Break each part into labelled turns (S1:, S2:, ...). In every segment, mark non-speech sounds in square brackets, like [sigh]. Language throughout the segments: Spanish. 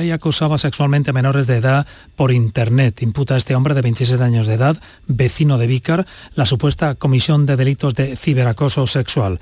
S1: y acosaba sexualmente a menores de edad por Internet. Imputa a este hombre de 27 años de edad, vecino de Vícar, la supuesta comisión de delitos de ciberacoso sexual.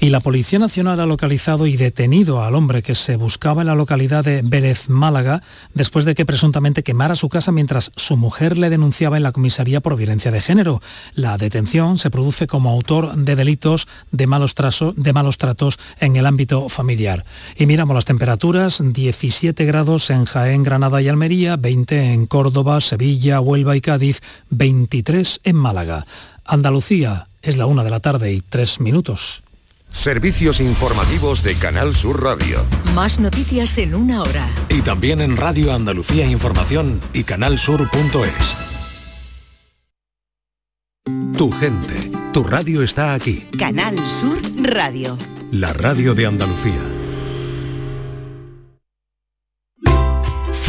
S1: Y la Policía Nacional ha localizado y detenido al hombre que se buscaba en la localidad de Vélez, Málaga, después de que presuntamente quemara su casa mientras su mujer le denunciaba en la comisaría por violencia de género. La detención se produce como autor de delitos de malos, de malos tratos en el ámbito familiar. Y miramos las temperaturas, 17 grados en Jaén, Granada y Almería, 20 en Córdoba, Sevilla, Huelva y Cádiz, 23 en Málaga. Andalucía es la una de la tarde y tres minutos.
S2: Servicios informativos de Canal Sur Radio.
S3: Más noticias en una hora.
S2: Y también en Radio Andalucía Información y canalsur.es. Tu gente, tu radio está aquí.
S3: Canal Sur Radio.
S2: La radio de Andalucía.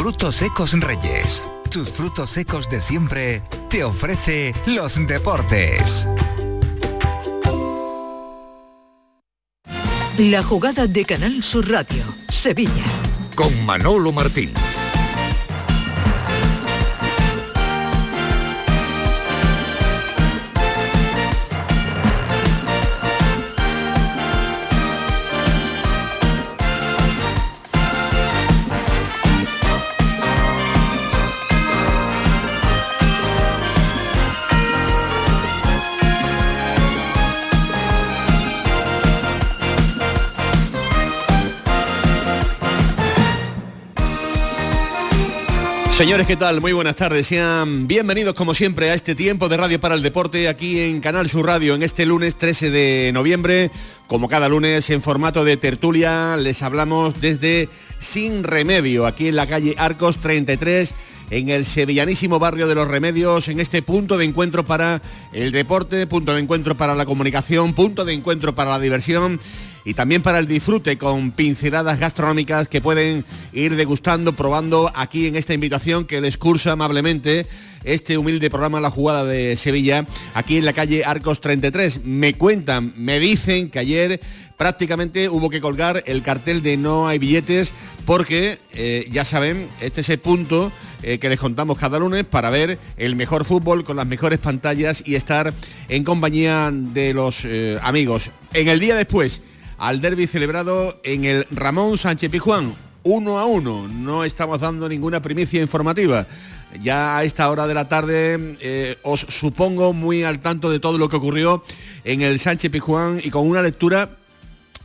S4: Frutos secos Reyes. Tus frutos secos de siempre te ofrece los deportes.
S3: La jugada de Canal Sur Radio, Sevilla.
S2: Con Manolo Martín.
S5: Señores, ¿qué tal? Muy buenas tardes. Sean bienvenidos como siempre a este tiempo de Radio para el Deporte aquí en Canal Sur Radio en este lunes 13 de noviembre. Como cada lunes en formato de tertulia les hablamos desde Sin Remedio, aquí en la calle Arcos 33 en el sevillanísimo barrio de los Remedios, en este punto de encuentro para el deporte, punto de encuentro para la comunicación, punto de encuentro para la diversión y también para el disfrute con pinceladas gastronómicas que pueden ir degustando, probando aquí en esta invitación que les cursa amablemente este humilde programa La Jugada de Sevilla, aquí en la calle Arcos 33. Me cuentan, me dicen que ayer prácticamente hubo que colgar el cartel de no hay billetes porque eh, ya saben, este es el punto eh, que les contamos cada lunes para ver el mejor fútbol con las mejores pantallas y estar en compañía de los eh, amigos. En el día después, al derby celebrado en el Ramón Sánchez Pijuán. Uno a uno, no estamos dando ninguna primicia informativa. Ya a esta hora de la tarde eh, os supongo muy al tanto de todo lo que ocurrió en el Sánchez Pijuán y con una lectura,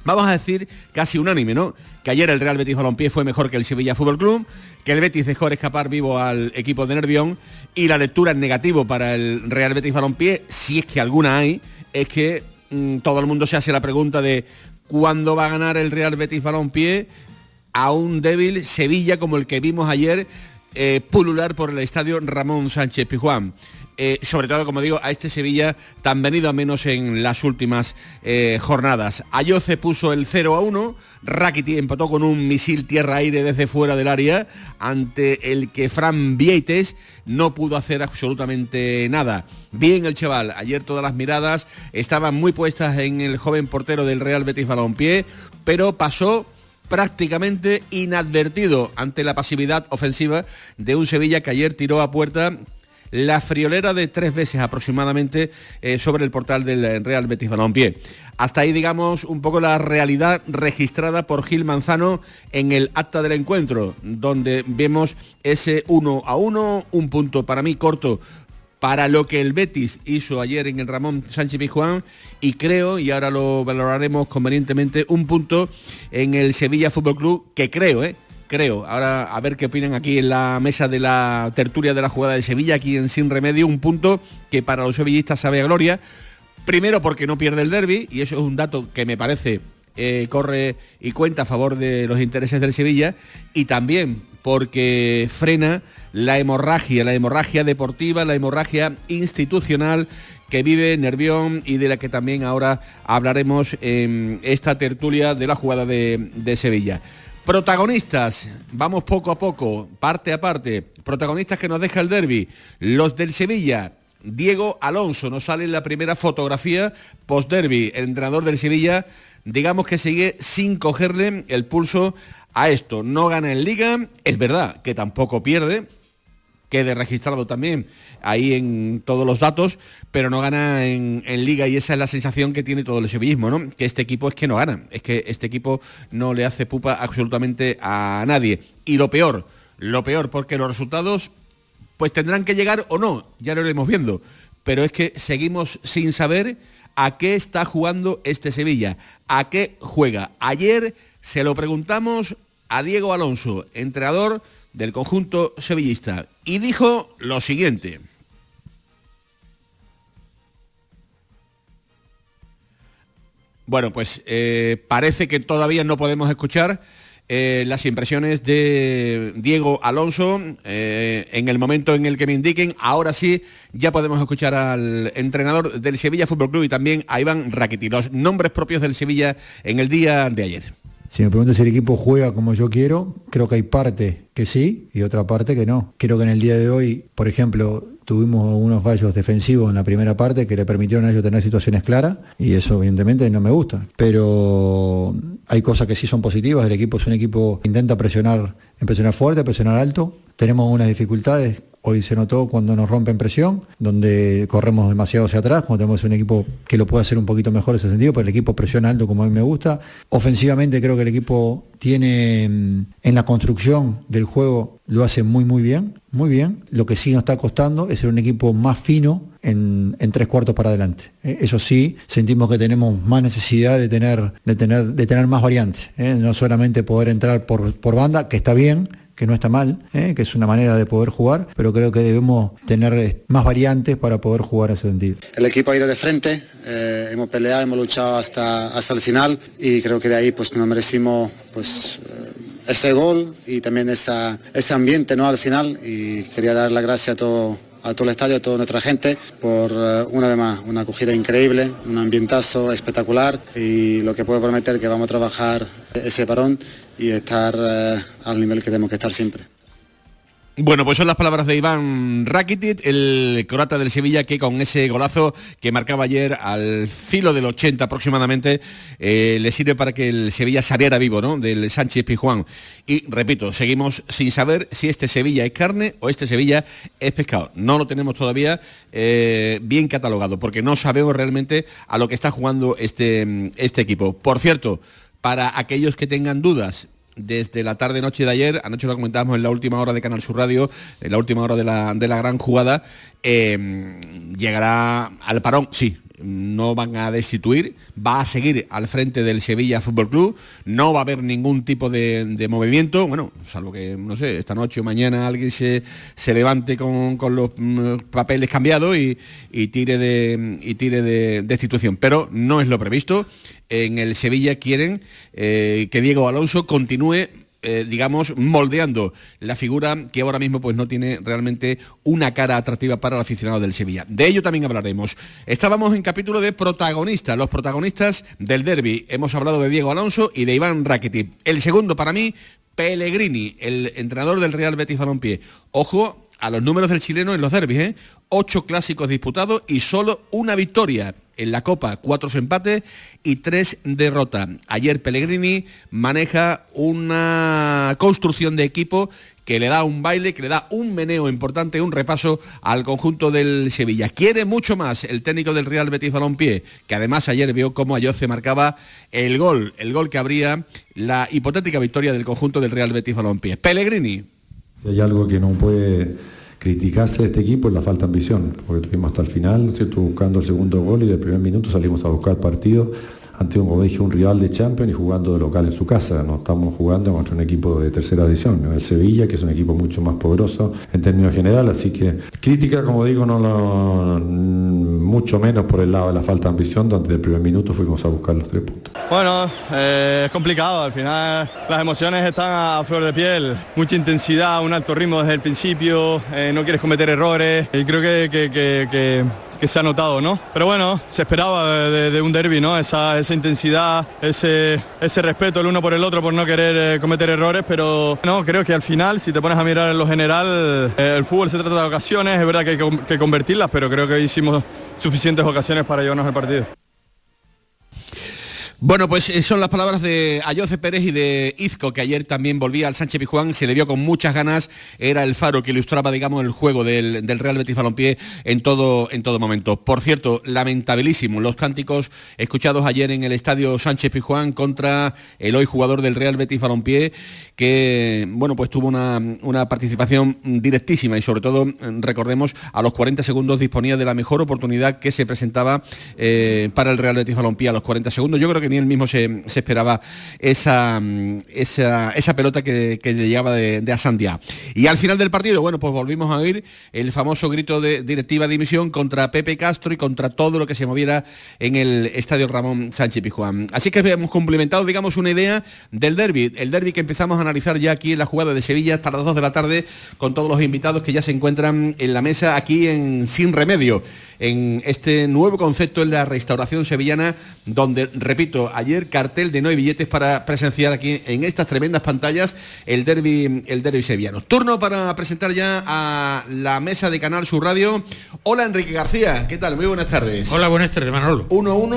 S5: vamos a decir, casi unánime, ¿no? Que ayer el Real Betis Balompié fue mejor que el Sevilla Fútbol Club, que el Betis dejó escapar vivo al equipo de Nervión y la lectura en negativo para el Real Betis Balompié, si es que alguna hay, es que mm, todo el mundo se hace la pregunta de cuándo va a ganar el Real Betis Balompié a un débil Sevilla como el que vimos ayer eh, pulular por el estadio Ramón Sánchez Pijuán. Eh, sobre todo, como digo, a este Sevilla tan venido a menos en las últimas eh, jornadas. Ayoce puso el 0 a 1, Rakiti empató con un misil tierra-aire desde fuera del área, ante el que Fran Vieites no pudo hacer absolutamente nada. Bien el chaval, ayer todas las miradas estaban muy puestas en el joven portero del Real Betis Balompié, pero pasó prácticamente inadvertido ante la pasividad ofensiva de un Sevilla que ayer tiró a puerta la friolera de tres veces aproximadamente eh, sobre el portal del Real Betis Balompié. Hasta ahí, digamos, un poco la realidad registrada por Gil Manzano en el acta del encuentro, donde vemos ese 1 a 1, un punto para mí corto para lo que el Betis hizo ayer en el Ramón Sánchez Pijuán y creo, y ahora lo valoraremos convenientemente, un punto en el Sevilla Fútbol Club que creo, ¿eh? Creo. Ahora a ver qué opinan aquí en la mesa de la tertulia de la jugada de Sevilla, aquí en Sin Remedio, un punto que para los sevillistas sabe a gloria. Primero porque no pierde el derby, y eso es un dato que me parece eh, corre y cuenta a favor de los intereses del Sevilla, y también porque frena la hemorragia, la hemorragia deportiva, la hemorragia institucional que vive Nervión y de la que también ahora hablaremos en esta tertulia de la jugada de, de Sevilla. Protagonistas, vamos poco a poco, parte a parte. Protagonistas que nos deja el derby. Los del Sevilla, Diego Alonso, nos sale en la primera fotografía post-derby. El entrenador del Sevilla, digamos que sigue sin cogerle el pulso a esto. No gana en liga, es verdad que tampoco pierde, quede registrado también ahí en todos los datos, pero no gana en, liga y esa es la sensación que tiene todo el sevillismo, ¿no? Que este equipo es que no gana, es que este equipo no le hace pupa absolutamente a nadie. Y lo peor, lo peor, porque los resultados pues tendrán que llegar o no, ya lo iremos viendo, pero es que seguimos sin saber a qué está jugando este Sevilla, a qué juega. Ayer se lo preguntamos a Diego Alonso, entrenador del conjunto sevillista, y dijo lo siguiente. Bueno, pues eh, parece que todavía no podemos escuchar eh, las impresiones de Diego Alonso eh, en el momento en el que me indiquen. Ahora sí, ya podemos escuchar al entrenador del Sevilla Fútbol Club y también a Iván Rakitic, los nombres propios del Sevilla en el día de ayer.
S6: Si me preguntas si el equipo juega como yo quiero, creo que hay parte que sí y otra parte que no. Creo que en el día de hoy, por ejemplo, tuvimos unos fallos defensivos en la primera parte que le permitieron a ellos tener situaciones claras y eso evidentemente no me gusta. Pero hay cosas que sí son positivas. El equipo es un equipo que intenta presionar, presionar fuerte, presionar alto. Tenemos unas dificultades Hoy se notó cuando nos rompen presión, donde corremos demasiado hacia atrás, cuando tenemos un equipo que lo puede hacer un poquito mejor en ese sentido, pero el equipo presiona alto como a mí me gusta. Ofensivamente creo que el equipo tiene mm, en la construcción del juego lo hace muy muy bien, muy bien. Lo que sí nos está costando es ser un equipo más fino en, tres cuartos para adelante. Eh, eso sí, sentimos que tenemos más necesidad de tener, de tener, de tener más variantes. ¿eh? No solamente poder entrar por, por banda, que está bien, que no está mal, ¿eh? que es una manera de poder jugar, pero creo que debemos tener eh, más variantes para poder jugar a ese sentido.
S7: El equipo ha ido de frente, eh, hemos peleado, hemos luchado hasta, hasta el final y creo que de ahí pues nos merecimos pues ese gol y también esa, ese ambiente ¿no? al final y quería dar las gracias a todo a todo el estadio, a toda nuestra gente, por una vez más, una acogida increíble, un ambientazo espectacular y lo que puedo prometer que vamos a trabajar ese parón y estar eh, al nivel que tenemos que estar siempre.
S5: Bueno, pues son las palabras de Iván Rakitic, el croata del Sevilla, que con ese golazo que marcaba ayer al filo del 80 aproximadamente, eh, le sirve para que el Sevilla saliera vivo, ¿no? Del Sánchez Pijuán. Y repito, seguimos sin saber si este Sevilla es carne o este Sevilla es pescado. No lo tenemos todavía eh, bien catalogado, porque no sabemos realmente a lo que está jugando este, este equipo. Por cierto, para aquellos que tengan dudas desde la tarde-noche de ayer, anoche lo comentábamos en la última hora de Canal Sur Radio, en la última hora de la, gran jugada, eh, llegará al parón, sí, no van a destituir, va a seguir al frente del Sevilla Fútbol Club, no va a haber ningún tipo de, movimiento, bueno, salvo que, no sé, esta noche o mañana alguien se, se levante con, los mm, papeles cambiados y, tire, de, y tire de destitución, pero no es lo previsto. En el Sevilla quieren eh, que Diego Alonso continúe eh, digamos, moldeando la figura que ahora mismo pues no tiene realmente una cara atractiva para el aficionado del Sevilla. De ello también hablaremos. Estábamos en capítulo de protagonistas, los protagonistas del derby. Hemos hablado de Diego Alonso y de Iván Rakitic. El segundo para mí, Pellegrini, el entrenador del Real Betis Balompié. Ojo a los números del chileno en los derbis, ¿eh? Ocho clásicos disputados y solo una victoria en la Copa, cuatro empates y tres derrotas. Ayer Pellegrini maneja una construcción de equipo que le da un baile, que le da un meneo importante, un repaso al conjunto del Sevilla. Quiere mucho más el técnico del Real Betis Balompié, que además ayer vio cómo Ayoce marcaba el gol, el gol que abría la hipotética victoria del conjunto del Real Betis Balompié. Pellegrini.
S8: Hay algo que no puede criticarse de este equipo es la falta de ambición, porque tuvimos hasta el final, ¿cierto? buscando el segundo gol y de primer minuto salimos a buscar partido ante un, como dije, un rival de Champions y jugando de local en su casa. No estamos jugando contra un equipo de tercera edición, el Sevilla, que es un equipo mucho más poderoso en términos generales. Así que crítica, como digo, no lo, mucho menos por el lado de la falta de ambición, donde de primer minuto fuimos a buscar los tres puntos.
S9: Bueno, eh, es complicado, al final las emociones están a flor de piel, mucha intensidad, un alto ritmo desde el principio, eh, no quieres cometer errores y creo que, que que se ha notado, ¿no? Pero bueno, se esperaba de, un derby, ¿no? Esa, intensidad, ese, respeto el uno por el otro por no querer eh, cometer errores, pero no, creo que al final, si te pones a mirar en lo general, eh, el fútbol se trata de ocasiones, es verdad que hay que, convertirlas, pero creo que hicimos suficientes ocasiones para llevarnos el partido.
S5: Bueno, pues eh, son las palabras de Ayoce Pérez y de Izco, que ayer también volvía al Sánchez Pijuán, se le vio con muchas ganas, era el faro que ilustraba, digamos, el juego del, Real Betis Balompié en todo, en todo momento. Por cierto, lamentabilísimo los cánticos escuchados ayer en el estadio Sánchez Pijuán contra el hoy jugador del Real Betis Balompié, que, bueno, pues tuvo una, participación directísima y sobre todo, recordemos, a los 40 segundos disponía de la mejor oportunidad que se presentaba eh, para el Real Betis Balompié a los 40 segundos. Yo creo que ni él mismo se, esperaba esa, esa, pelota que, le llegaba de, de Asandia. Y al final del partido, bueno, pues volvimos a oír el famoso grito de directiva de dimisión contra Pepe Castro y contra todo lo que se moviera en el estadio Ramón Sánchez Pijuán. Así que hemos complementado, digamos, una idea del derby, el derby que empezamos a analizar ya aquí en la jugada de Sevilla hasta las 2 de la tarde con todos los invitados que ya se encuentran en la mesa aquí en Sin Remedio, en este nuevo concepto en la restauración sevillana, donde, repito, ayer cartel de no hay billetes para presenciar aquí en estas tremendas pantallas el derby, el derby sevillano. Turno para presentar ya a la mesa de Canal Sur Radio. Hola Enrique García, ¿qué tal? Muy buenas tardes.
S10: Hola, buenas tardes, Manolo.
S5: 1-1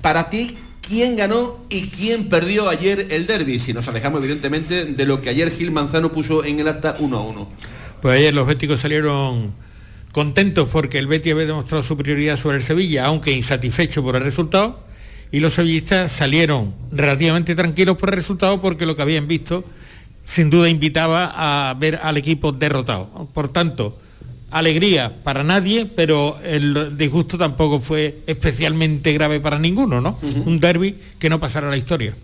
S5: para ti, quién ganó y quién perdió ayer el derby, si nos alejamos evidentemente de lo que ayer Gil Manzano puso en el acta 1 a 1.
S10: Pues ayer los béticos salieron contentos porque el Betis había demostrado superioridad sobre el Sevilla, aunque insatisfecho por el resultado, y los sevillistas salieron relativamente tranquilos por el resultado porque lo que habían visto sin duda invitaba a ver al equipo derrotado. Por tanto, alegría para nadie, pero el disgusto tampoco fue especialmente grave para ninguno, ¿no? Un derby que no pasará a la historia.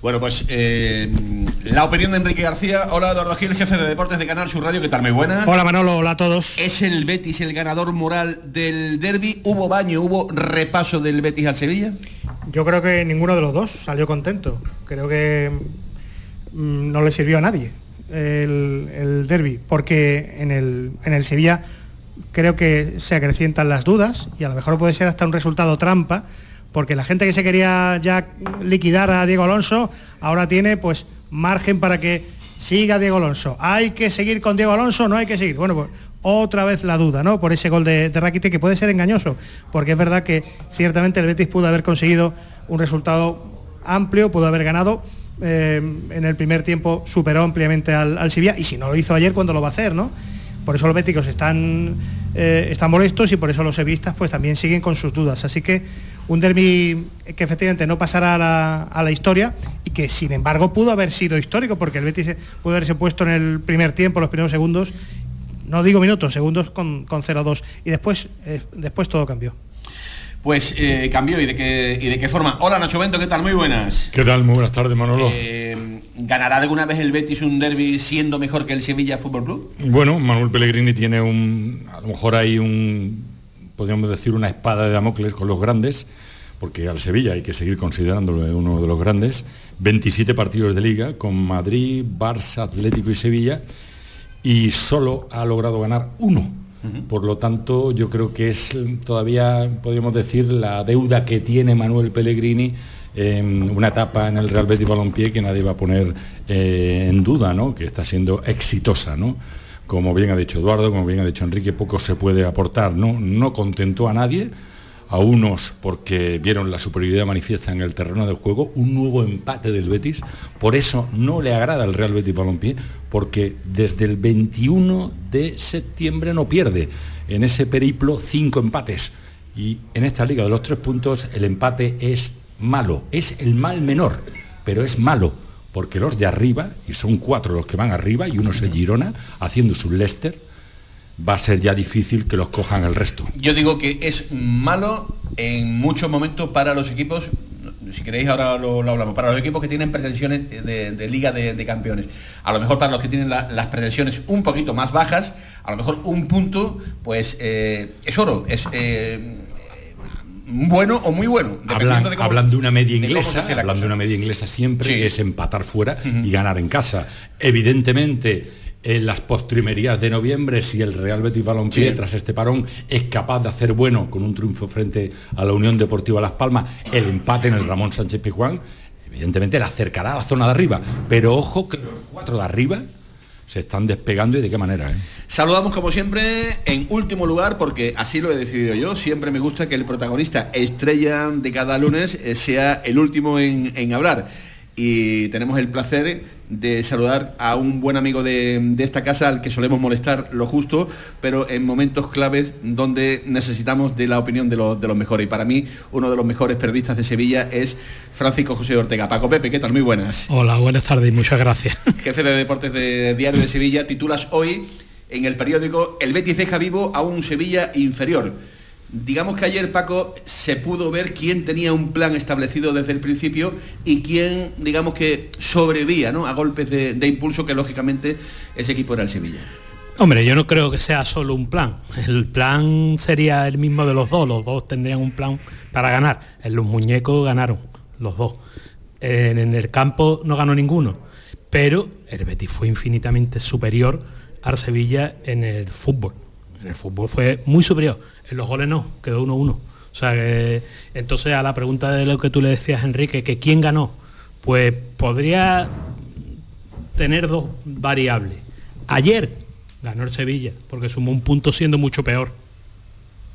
S5: Bueno, pues eh, la opinión de Enrique García. Hola, Eduardo Gil, jefe de deportes de Canal Sur Radio. ¿Qué tal? Muy buena.
S11: Hola, Manolo. Hola a todos.
S5: ¿Es el Betis el ganador moral del derby? ¿Hubo baño, hubo repaso del Betis al Sevilla?
S11: Yo creo que ninguno de los dos salió contento. Creo que mm, no le sirvió a nadie el, derby, porque en el, en el Sevilla creo que se acrecientan las dudas y a lo mejor puede ser hasta un resultado trampa, porque la gente que se quería ya liquidar a Diego Alonso ahora tiene pues margen para que siga Diego Alonso. ¿Hay que seguir con Diego Alonso? No hay que seguir. Bueno, pues otra vez la duda, ¿no? Por ese gol de, de que puede ser engañoso, porque es verdad que ciertamente el Betis pudo haber conseguido un resultado amplio, pudo haber ganado, eh, en el primer tiempo superó ampliamente al, al y si no lo hizo ayer, ¿cuándo lo va a hacer, no? Por eso los béticos están, eh, están molestos y por eso los sevistas pues también siguen con sus dudas. Así que un derby que efectivamente no pasará a la, historia y que sin embargo pudo haber sido histórico porque el Betis pudo haberse puesto en el primer tiempo, los primeros segundos, no digo minutos, segundos con, con 0-2 y después, eh, después todo cambió.
S5: Pues eh, cambió y de qué y de qué forma. Hola Nacho Bento, ¿qué tal? Muy buenas.
S12: ¿Qué tal? Muy buenas tardes, Manolo.
S5: Eh, ¿Ganará alguna vez el Betis un derby siendo mejor que el Sevilla Fútbol Club?
S12: Bueno, Manuel Pellegrini tiene un. A lo mejor hay un. podríamos decir una espada de Damocles con los grandes, porque al Sevilla hay que seguir considerándolo uno de los grandes. 27 partidos de liga con Madrid, Barça, Atlético y Sevilla, y solo ha logrado ganar uno por lo tanto, yo creo que es todavía, podríamos decir, la deuda que tiene Manuel Pellegrini en una etapa en el Real Betis Balompié que nadie va a poner eh, en duda, ¿no? que está siendo exitosa. ¿no? Como bien ha dicho Eduardo, como bien ha dicho Enrique, poco se puede aportar. No, no contentó a nadie, a unos porque vieron la superioridad manifiesta en el terreno de juego, un nuevo empate del Betis, por eso no le agrada al Real Betis Balompié, porque desde el 21 de septiembre no pierde en ese periplo cinco empates. Y en esta liga de los tres puntos el empate es malo, es el mal menor, pero es malo, porque los de arriba, y son cuatro los que van arriba, y uno es Girona, haciendo su Leicester, va a ser ya difícil que los cojan el resto.
S5: Yo digo que es malo en muchos momentos para los equipos, si queréis ahora lo, hablamos, para los equipos que tienen pretensiones de, liga de, campeones. A lo mejor para los que tienen las pretensiones un poquito más bajas, a lo mejor un punto, pues eh, es oro, es... Eh, bueno o muy bueno.
S12: Hablan de, de una media inglesa, hablando de una media inglesa siempre, es empatar fuera y ganar en casa. Evidentemente, en las postrimerías de noviembre si el Real Betis Balompié tras este parón es capaz de hacer bueno con un triunfo frente a la Unión Deportiva Las Palmas el empate en el Ramón Sánchez Pizjuán evidentemente le acercará a la zona de arriba pero ojo que los cuatro de arriba se están despegando y de qué manera. ¿eh?
S5: Saludamos como siempre en último lugar porque así lo he decidido yo. Siempre me gusta que el protagonista estrella de cada lunes eh, sea el último en, en hablar. Y tenemos el placer de saludar a un buen amigo de, de, esta casa al que solemos molestar lo justo, pero en momentos claves donde necesitamos de la opinión de los, de los mejores. Y para mí, uno de los mejores periodistas de Sevilla es Francisco José Ortega. Paco Pepe, ¿qué tal? Muy buenas.
S13: Hola, buenas tardes y muchas gracias. [laughs]
S5: Jefe de deportes de Diario de Sevilla, titulas hoy en el periódico El Betis deja vivo a un Sevilla inferior. Digamos que ayer, Paco, se pudo ver quién tenía un plan establecido desde el principio y quién, digamos que, sobrevía ¿no? a golpes de, de impulso que, lógicamente, ese equipo era el Sevilla.
S13: Hombre, yo no creo que sea solo un plan. El plan sería el mismo de los dos. Los dos tendrían un plan para ganar. En los muñecos ganaron los dos. En, el campo no ganó ninguno. Pero el Betis fue infinitamente superior al Sevilla en el fútbol. En el fútbol fue muy superior. Los goles no, quedó 1-1. O sea entonces a la pregunta de lo que tú le decías, Enrique, que quién ganó, pues podría tener dos variables. Ayer ganó el Sevilla, porque sumó un punto siendo mucho peor.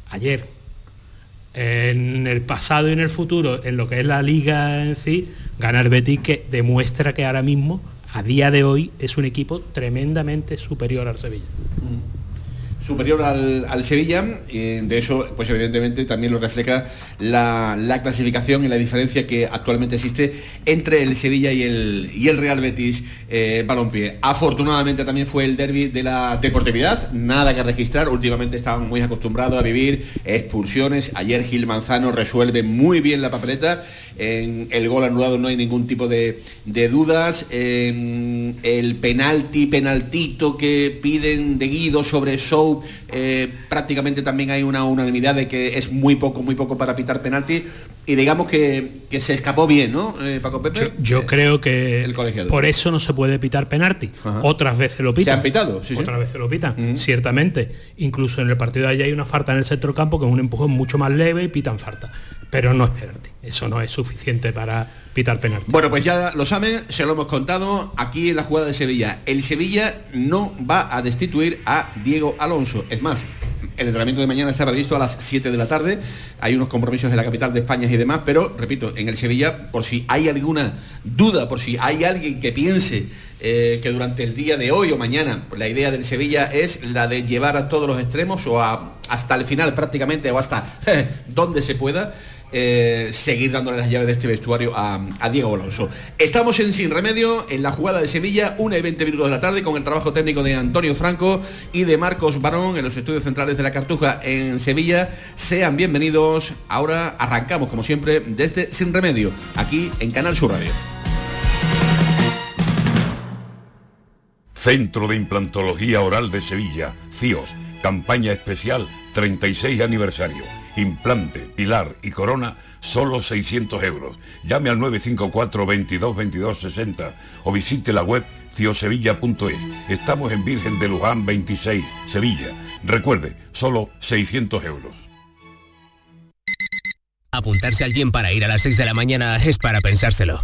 S13: Ayer. En el pasado y en el futuro, en lo que es la liga en sí, gana el Betis que demuestra que ahora mismo a día de hoy es un equipo tremendamente superior al Sevilla.
S5: Superior al, al Sevilla, y de eso, pues evidentemente también lo refleja la, la, clasificación y la diferencia que actualmente existe entre el Sevilla y el, y el Real Betis eh, Balompié. Afortunadamente también fue el derby de la deportividad, nada que registrar, últimamente estaban muy acostumbrados a vivir expulsiones, ayer Gil Manzano resuelve muy bien la papeleta, en el gol anulado no hay ningún tipo de, dudas, en el penalti, penaltito que piden de Guido sobre Show, eh, prácticamente también hay una unanimidad de que es muy poco, muy poco para pitar penalti y digamos que, que se escapó bien, ¿no, eh, Paco Pepe?
S13: Yo, yo creo que el por eso no se puede pitar penalti. Ajá. Otras veces lo pitan.
S5: Se han pitado, sí,
S13: Otras
S5: sí.
S13: veces lo pitan, uh -huh. ciertamente. Incluso en el partido de allá hay una falta en el centro campo que es un empujón mucho más leve y pitan falta. Pero no es penalti. Eso no es suficiente para pitar penalti.
S5: Bueno, pues ya lo saben, se lo hemos contado aquí en la jugada de Sevilla. El Sevilla no va a destituir a Diego Alonso. Es más, el entrenamiento de mañana está previsto a las 7 de la tarde. Hay unos compromisos en la capital de España y demás, pero repito, en el Sevilla, por si hay alguna duda, por si hay alguien que piense eh, que durante el día de hoy o mañana la idea del Sevilla es la de llevar a todos los extremos o hasta el final prácticamente o hasta [laughs] donde se pueda. Eh, seguir dándole las llaves de este vestuario a, Diego Alonso. Estamos en Sin Remedio, en la jugada de Sevilla, 1 y 20 minutos de la tarde, con el trabajo técnico de Antonio Franco y de Marcos Barón en los estudios centrales de la Cartuja en Sevilla. Sean bienvenidos. Ahora arrancamos, como siempre, desde Sin Remedio, aquí en Canal Sur Radio.
S14: Centro de Implantología Oral de Sevilla, CIOS, campaña especial 36 aniversario implante, pilar y corona, solo 600 euros. Llame al 954 22 22 60 o visite la web ciosevilla.es. Estamos en Virgen de Luján 26, Sevilla. Recuerde, solo 600 euros.
S15: Apuntarse al gym para ir a las 6 de la mañana es para pensárselo.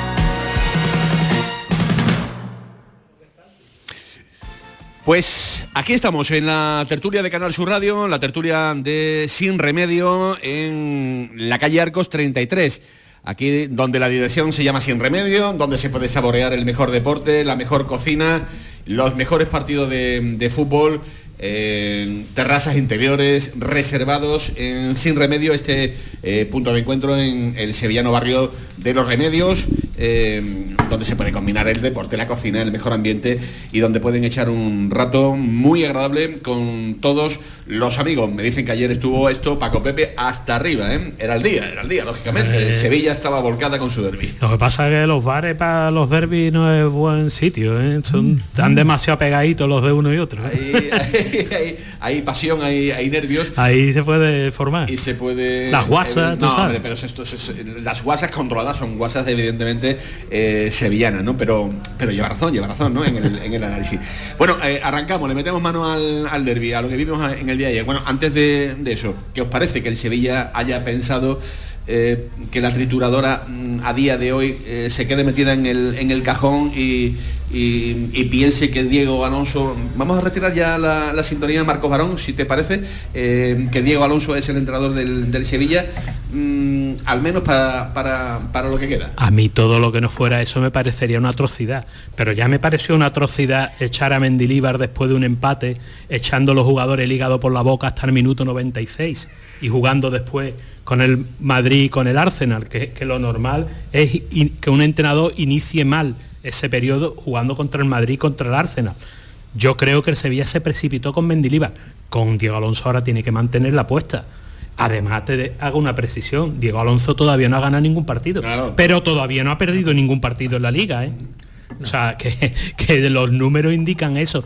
S5: Pues aquí estamos en la tertulia de Canal Sur Radio, la tertulia de Sin Remedio en la calle Arcos 33. Aquí donde la dirección se llama Sin Remedio, donde se puede saborear el mejor deporte, la mejor cocina, los mejores partidos de, fútbol, terrazas interiores reservados en Sin Remedio, este eh, punto de encuentro en el sevillano barrio de los Remedios, eh, donde se puede combinar el deporte, la cocina, el mejor ambiente y donde pueden echar un rato muy agradable con todos los amigos. Me dicen que ayer estuvo esto, Paco Pepe, hasta arriba, ¿eh? Era el día, era el día, lógicamente.
S13: Eh.
S5: Sevilla estaba volcada con su derby.
S13: Lo que pasa es que los bares para los derbis no es buen sitio, ¿eh? Son, están demasiado pegaditos los de uno y otro. ¿eh?
S5: Hay, [laughs] hay- hay pasión, hay, nervios.
S13: Ahí se puede formar.
S5: Y se puede...
S13: Las guasas,
S5: eh,
S13: tú
S5: no,
S13: sabes.
S5: hombre, pero esto es- es- las guasas controladas son guasas evidentemente eh, sevillanas, ¿no? Pero, pero lleva razón, lleva razón, ¿no? En el, en el análisis. Bueno, arrancamos, le metemos mano al, al derby, a lo que vimos en el Bueno, antes de, de eso, ¿qué os parece que el Sevilla haya pensado eh, que la trituradora mm, a día de hoy eh, se quede metida en el, en el cajón y, piense que Diego Alonso, vamos a retirar ya la, sintonía de Marcos Barón, si te parece, eh, que Diego Alonso es el entrenador del, del Sevilla, mm, al menos para, para, para lo que queda.
S13: A mí todo lo que no fuera eso me parecería una atrocidad. Pero ya me pareció una atrocidad echar a Mendilíbar después de un empate, echando los jugadores el hígado por la boca hasta el minuto 96 y jugando después con el Madrid y con el Arsenal, que, que lo normal es in- que un entrenador inicie mal ese periodo jugando contra el Madrid y contra el Arsenal. Yo creo que el Sevilla se precipitó con Mendilíbar. Con Diego Alonso ahora tiene que mantener la apuesta. Además, te de- hago una precisión. Diego Alonso todavía no ha ganado ningún partido. Pero todavía no ha perdido ningún partido en la liga. ¿eh? O sea, que, [laughs] que los números indican eso.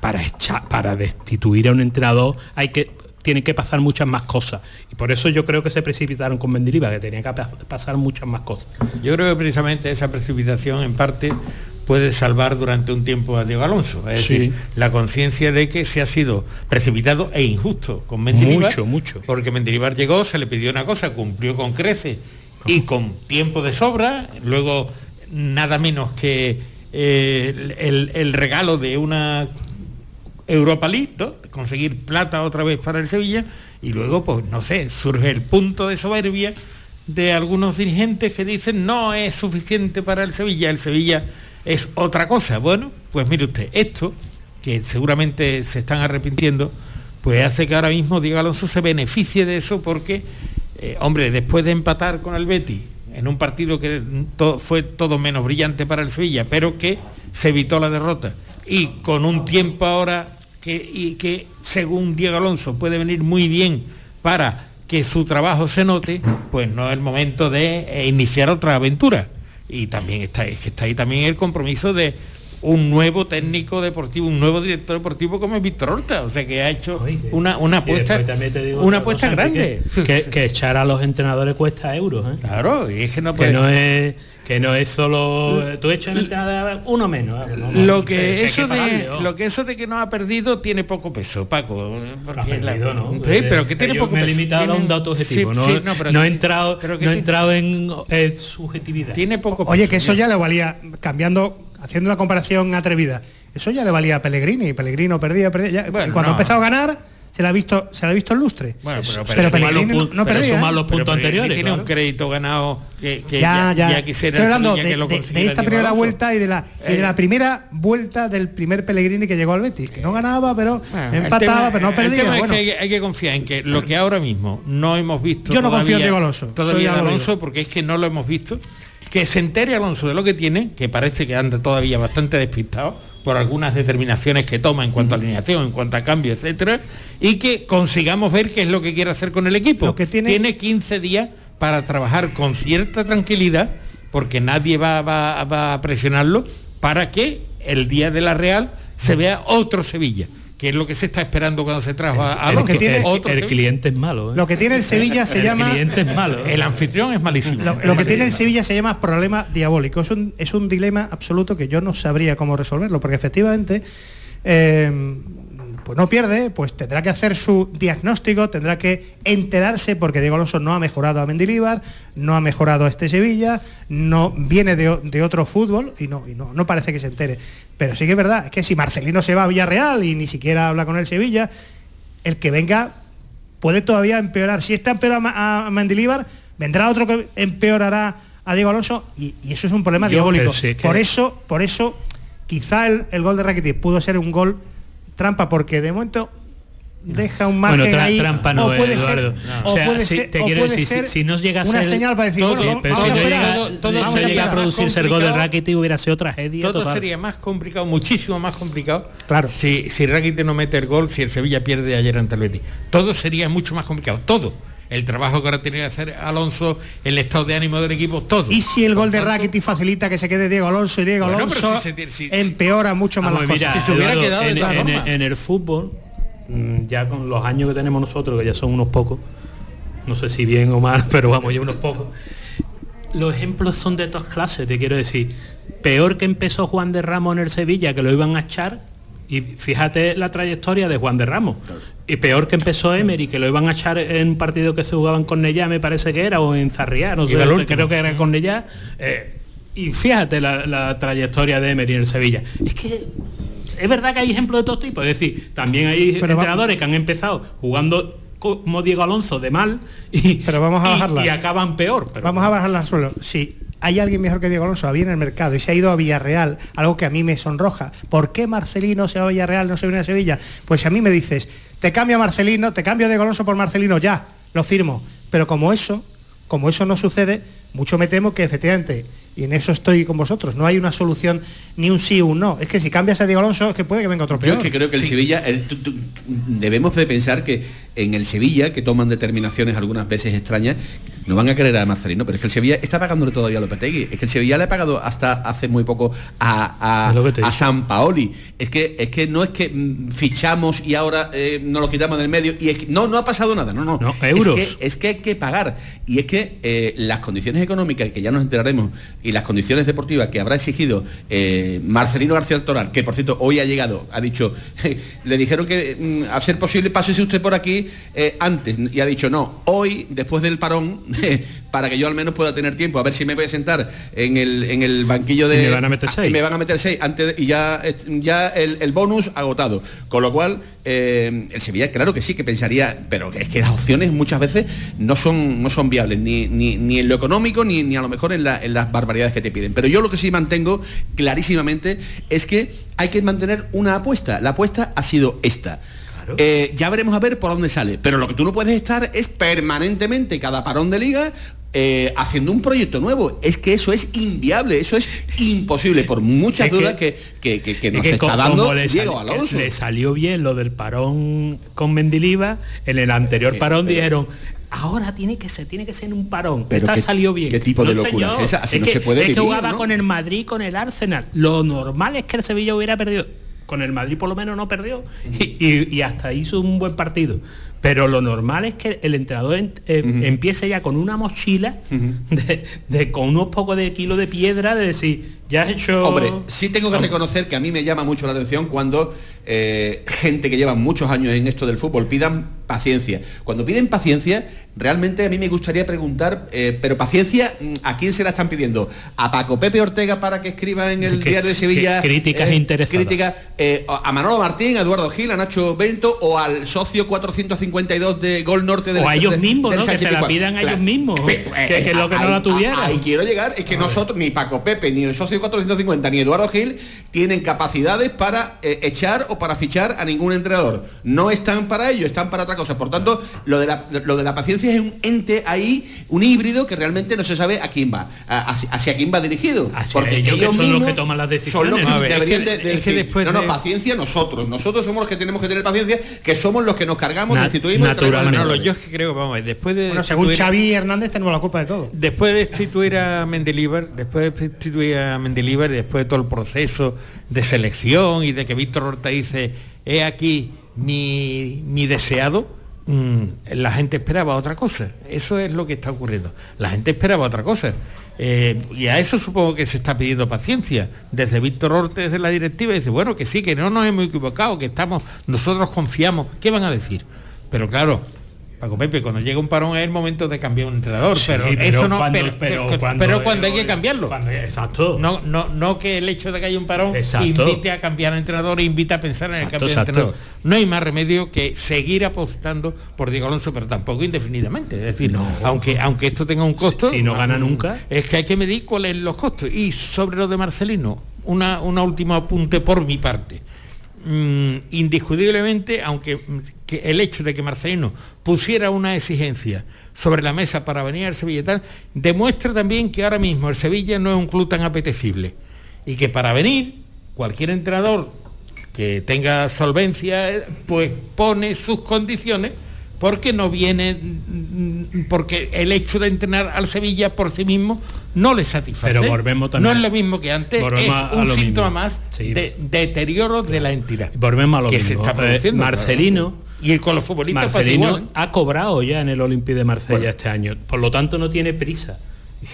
S13: Para, echar- para destituir a un entrenador hay que tienen que pasar muchas más cosas. Y por eso yo creo que se precipitaron con Mendilibar, que tenía que pa- pasar muchas más cosas.
S10: Yo creo que precisamente esa precipitación en parte puede salvar durante un tiempo a Diego Alonso. Es
S13: Sí.
S10: decir, la conciencia de que se ha sido precipitado e injusto con Mendilibar.
S13: Mucho, mucho.
S10: Porque Mendilibar llegó, se le pidió una cosa, cumplió con crece y con tiempo de sobra. Luego, nada menos que eh, el, el regalo de una Europa League, conseguir plata otra vez para el Sevilla y luego, pues no sé, surge el punto de soberbia de algunos dirigentes que dicen no es suficiente para el Sevilla, el Sevilla es otra cosa. Bueno, pues mire usted, esto, que seguramente se están arrepintiendo, pues hace que ahora mismo Diego Alonso se beneficie de eso porque, eh, hombre, después de empatar con el Betis, en un partido que fue todo menos brillante para el Sevilla, pero que se evitó la derrota, y con un tiempo ahora que, y que según Diego Alonso puede venir muy bien para que su trabajo se note, pues no es el momento de eh, iniciar otra aventura. Y también está, es que está ahí también el compromiso de, un nuevo técnico deportivo, un nuevo director deportivo como es Víctor Horta, o sea que ha hecho una, una apuesta, una apuesta grande.
S13: Que, que, echar a los entrenadores cuesta euros. ¿eh?
S10: Claro, y es que no
S13: puede... Que no es que no es solo tú hecho en entrenador uno menos ¿eh? no,
S10: lo que eso de lo que eso de que no ha perdido tiene poco peso Paco
S13: porque ha perdido, ¿no?
S10: sí, pero que tiene poco
S13: me
S10: peso.
S13: he limitado a un dato objetivo sí, no, sí, no, pero no he entrado pero no he entrado en, en subjetividad.
S10: Tiene poco peso
S11: oye que eso ya le valía cambiando haciendo una comparación atrevida eso ya le valía a Pellegrini Pellegrino perdía, perdía ya, bueno, cuando ha empezado a ganar se le ha visto se le ha visto el lustre.
S10: Bueno, pero,
S11: pero, pero Pellegrini
S10: no,
S11: no perdía
S10: sumar
S13: los puntos anteriores
S10: tiene
S13: claro.
S10: un crédito ganado que, que
S11: ya, ya,
S10: ya, quisiera
S11: hablando
S10: de,
S11: de,
S10: que lo
S11: de, de esta primera vuelta y de la y de la primera vuelta del primer Pellegrini que llegó al Betis que no ganaba pero
S10: bueno,
S11: empataba
S10: tema,
S11: pero no perdía.
S10: el tema
S11: bueno.
S10: es que hay, hay, que confiar en que lo que ahora mismo no hemos visto
S11: yo no
S10: todavía,
S11: confío en Diego Alonso
S10: todavía Alonso porque es que no lo hemos visto. Que se entere Alonso de lo que tiene que parece que anda todavía bastante despistado por algunas determinaciones que toma en cuanto a alineación, en cuanto a cambio, etcétera, y que consigamos ver qué es lo que quiere hacer con el equipo.
S11: Lo que tiene...
S10: tiene 15 días para trabajar con cierta tranquilidad, porque nadie va, va, va a presionarlo, para que el día de la Real se vea otro Sevilla que es lo que se está esperando cuando se trajo a, a
S13: el,
S10: Alonso.
S13: que tiene, otro el, el cliente es malo. ¿eh?
S11: Lo que tiene el [laughs] Sevilla se
S13: el
S11: llama.
S13: El cliente es malo.
S10: ¿eh? El anfitrión es malísimo.
S11: Lo, lo que tiene el Sevilla se llama problema diabólico. Es un, es un dilema absoluto que yo no sabría cómo resolverlo, porque efectivamente. Eh, pues no pierde, pues tendrá que hacer su diagnóstico, tendrá que enterarse, porque Diego Alonso no ha mejorado a Mendilíbar, no ha mejorado a este Sevilla, no viene de, de otro fútbol y, no, y no, no parece que se entere. Pero sí que es verdad, es que si Marcelino se va a Villarreal y ni siquiera habla con el Sevilla, el que venga puede todavía empeorar. Si está empeorado a, Mendilíbar, vendrá otro que empeorará a Diego Alonso y, y eso es un problema
S13: Yo,
S11: diabólico.
S13: sí, que...
S11: Por eso, por eso, quizá el, el gol de Rakitic pudo ser un gol trampa porque de momento deja un margen
S13: bueno, tra
S11: ahí.
S13: trampa no
S11: o puede
S13: es,
S11: ser,
S13: no.
S11: o
S13: o sea,
S11: puede
S13: si,
S11: ser,
S13: te
S11: o
S13: quiero
S11: puede
S13: decir,
S11: ser
S13: si, si nos llega a
S11: una
S13: ser
S11: señal para decir
S13: todo,
S11: bueno,
S13: sí, pero
S11: vamos
S13: si no llega,
S10: todo, todo
S13: a
S10: más
S13: producirse el gol de Rakitic hubiera sido tragedia
S10: todo
S13: total.
S10: sería más complicado muchísimo más complicado.
S11: Claro.
S10: Si si Rakitic no mete el gol si el Sevilla pierde ayer ante el Betis todo sería mucho más complicado todo el trabajo que ahora tiene que hacer Alonso, el estado de ánimo del equipo, todo.
S11: Y si el gol de Rakitic facilita que se quede Diego Alonso y Diego
S10: Bueno,
S11: Alonso
S10: pero si se- si-
S11: empeora mucho más
S13: Vamos,
S11: las
S13: mira,
S11: cosas.
S10: Si se hubiera
S13: Eduardo,
S10: quedado de
S13: en, en- el fútbol, mm, ya con los años que tenemos nosotros, que ya son unos pocos, no sé si bien o mal, [laughs] pero vamos, ya unos pocos. Los ejemplos son de todas clases, te quiero decir. Peor que empezó Juan de Ramos en el Sevilla, que lo iban a echar, y fíjate la trayectoria de Juan de Ramos. Y peor que empezó Emery, que lo iban a echar en un partido que se jugaban con Cornellá, me parece que era, o en Zarriá, no sé, creo que era con Cornellá. eh, y fíjate la, la trayectoria de Emery en el Sevilla. Es que es verdad que hay ejemplos de todo tipo, es decir, también hay
S11: Pero
S13: entrenadores que han empezado jugando como Diego Alonso de mal y,
S11: Pero vamos a bajarla.
S13: y acaban peor. Pero
S11: Vamos a bajarla al suelo. Si hay alguien mejor que Diego Alonso, había en el mercado y se ha ido a Villarreal, algo que a mí me sonroja. ¿Por qué Marcelino se va a Villarreal, no se viene a Sevilla? Pues si a mí me dices, te cambio a Marcelino, te cambio a Diego Alonso por Marcelino, ya, lo firmo. Pero como eso, como eso no sucede, mucho me temo que efectivamente, y en eso estoy con vosotros, no hay una solución ni un sí o un no. Es que si cambias a Diego Alonso, es que puede que venga otro
S5: Yo
S11: peor.
S5: es que creo que el Sevilla, el- debemos de pensar que en el Sevilla, que toman determinaciones algunas veces extrañas, no van a querer a Marcelino, pero es que el Sevilla está pagándole todavía a Lopetegui. Es que el Sevilla le ha pagado hasta hace muy poco a, a, a. San Paoli. Es que, es que no es que mm, fichamos y ahora eh, nos lo quitamos del medio. Y es que, no, no ha pasado nada. No, no.
S13: No,
S5: Es
S13: euros.
S5: que- es que hay que pagar. Y es que eh, las condiciones económicas, que ya nos enteraremos, y las condiciones deportivas que habrá exigido eh, Marcelino García Toral, que por cierto hoy ha llegado, ha dicho, [laughs] le dijeron que mm, a ser posible pásese usted por aquí eh, antes, y ha dicho no, hoy, después del parón, [laughs] para que yo al menos pueda tener tiempo, a ver si me voy a sentar en el, en el banquillo de...
S13: Y me van a meter seis.
S5: y me van a meter seis antes de- y ya, ya el, el bonus agotado. Con lo cual, eh, el Sevilla, claro que sí, que pensaría, pero es que las opciones muchas veces no son, no son viables, ni, ni, ni en lo económico, ni, ni a lo mejor en, la- en las barbaridades que te piden. Pero yo lo que sí mantengo clarísimamente es que hay que mantener una apuesta. La apuesta ha sido esta. Eh, ya veremos a ver por dónde sale. Pero lo que tú no puedes estar es permanentemente, cada parón de liga, eh, haciendo un proyecto nuevo. Es que eso es inviable, eso es imposible, por muchas
S13: Es
S5: dudas que, que, que- que
S13: Es
S5: nos está dando
S13: le,
S5: Diego Alonso.
S13: le salió bien lo del parón con Mendiliva, en el anterior parón
S5: pero-
S13: dijeron, Ahora tiene que ser, tiene que ser un parón.
S5: Pero
S13: Esta salió bien.
S5: qué tipo de locura es esa? Así no
S13: que,
S5: se puede
S13: es que jugaba
S5: ¿no?
S13: con el Madrid, con el Arsenal. Lo normal es que el Sevilla hubiera perdido. Con el Madrid por lo menos no perdió. Y, y- hasta hizo un buen partido. Pero lo normal es que el entrenador en- eh, empiece ya con una mochila de, de- con unos pocos de kilos de piedra de decir, ya has hecho.
S5: Hombre, sí tengo que reconocer que a mí me llama mucho la atención cuando eh, gente que lleva muchos años en esto del fútbol pidan paciencia. Cuando piden paciencia, realmente a mí me gustaría preguntar, eh, pero paciencia, ¿a quién se la están pidiendo? ¿A Paco Pepe Ortega para que escriba en el
S13: Que-
S5: diario de Sevilla?
S13: críticas interesadas.
S5: críticas, a Manolo Martín, a Eduardo Gil, a Nacho Bento o al socio 452 de Gol Norte del
S13: O a ellos mismos, ¿no? Que se la pidan a ellos mismos.
S5: Pe-
S13: Que- que lo que no la tuvieran.
S5: Ahí quiero llegar, es que nosotros, ni Paco Pepe, ni el socio 450, ni Eduardo Gil, tienen capacidades para eh, echar o para fichar a ningún entrenador. No están para ello, están para otra cosa. Por tanto, lo de la, lo de la paciencia es un ente ahí, un híbrido que realmente no se sabe a quién va, a- hacia, hacia quién va dirigido. Porque
S13: ellos que
S5: ellos
S13: son los que toman las
S5: son los
S13: decisiones.
S5: que
S13: A ver, es que-
S5: de- de
S13: es que
S5: decir,
S13: después
S5: no, no,
S13: de-
S5: paciencia nosotros. Nosotros somos los que tenemos que tener paciencia, que somos los que nos cargamos,
S10: Na-
S5: destituimos y traemos a
S10: Manolo,
S5: mejores.
S10: yo creo, vamos, a ver, después de
S11: Bueno, según Xavi Hernández tenemos la culpa de todo.
S10: Después de destituir a Mendilibar, después de destituir a Mendilibar, y después de todo el proceso de selección y de que Víctor Horta dice, he aquí mi, mi deseado, mm, la gente esperaba otra cosa. Eso es lo que está ocurriendo. La gente esperaba otra cosa. Eh, y a eso supongo que se está pidiendo paciencia. Desde Víctor Horta, desde la directiva, dice, bueno, que sí, que no nos hemos equivocado, que estamos, nosotros confiamos. ¿Qué van a decir? Pero claro, Paco Pepe, cuando llega un parón es el momento de cambiar un entrenador,
S13: Sí,
S10: pero,
S13: pero
S10: eso no,
S13: cuando-
S10: pero,
S13: pero
S10: pero-
S13: cuando-
S10: pero cuando hay que cambiarlo.
S13: exacto.
S10: No, no, no que el hecho de que haya un parón
S13: Exacto.
S10: invite a cambiar al entrenador invite a pensar en el cambio de entrenador. No hay más remedio que seguir apostando por Diego Alonso, pero tampoco indefinidamente. Es decir, aunque, aunque esto tenga un costo,
S13: Si- si no gana nunca.
S10: es que hay que medir cuáles son los costos. Y sobre lo de Marcelino, una, una última apunte por mi parte. Mm, indiscutiblemente, aunque que el hecho de que Marcelino pusiera una exigencia sobre la mesa para venir al Sevilla y tal, demuestra también que ahora mismo el Sevilla no es un club tan apetecible. Y que para venir, cualquier entrenador que tenga solvencia, eh, pues pone sus condiciones porque no viene, porque el hecho de entrenar al Sevilla por sí mismo no le satisface.
S13: Pero volvemos
S10: no
S13: también-
S10: es lo mismo que antes,
S13: volvemos
S10: es un síntoma
S13: mismo.
S10: más
S13: Sí.
S10: de deterioro de la entidad.
S13: Volvemos a lo
S10: que
S13: mismo.
S10: se está
S13: Eh,
S10: produciendo.
S13: Marcelino
S10: Y con los futbolistas pasa
S13: Marcelino
S10: igual. ¿eh?
S13: ha cobrado ya en el Olympique de Marsella este año, por lo tanto no tiene prisa.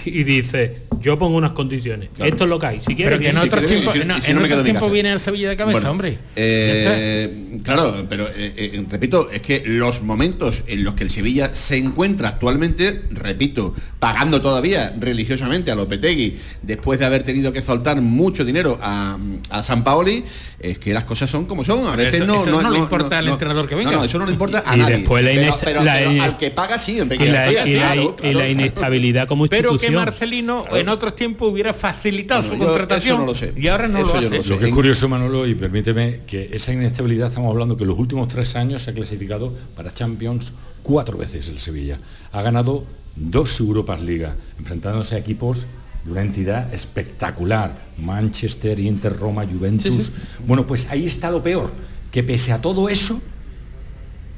S13: Y dice, yo pongo unas condiciones. Esto es lo que hay. Si quieres,
S10: Pero que en otros tiempos,
S5: si-
S10: no,
S5: si no
S10: viene al Sevilla de cabeza,
S5: Bueno,
S10: hombre.
S5: eh, claro, pero eh, eh, repito, es que los momentos en los que el Sevilla se encuentra actualmente, repito, pagando todavía religiosamente a Lopetegui, después de haber tenido que soltar mucho dinero a, a San Paoli, es que las cosas son como son. A veces
S10: Eso-
S5: no,
S10: eso no le importa al entrenador que venga.
S5: No, no, eso no le importa a
S13: Y
S5: nadie.
S13: después la
S5: pero,
S13: inest-
S5: pero-
S13: la
S5: pero
S13: inest-
S5: al que paga sí, Enrique
S13: y la, y la-
S5: claro,
S13: y la
S5: claro.
S13: inestabilidad como
S10: Pero que. Marcelino en otros tiempos hubiera facilitado
S5: Bueno,
S10: su
S5: yo
S10: contratación
S5: eso no lo sé.
S10: y ahora no
S5: Eso
S10: lo
S5: yo
S10: hace.
S5: no sé.
S12: Lo que es curioso, Manolo, y permíteme que esa inestabilidad estamos hablando que en los últimos tres años se ha clasificado para Champions cuatro veces el Sevilla. Ha ganado dos Europas Liga, enfrentándose a equipos de una entidad espectacular. Manchester, Inter, Roma, Juventus. Bueno, pues ahí está lo peor, que pese a todo eso,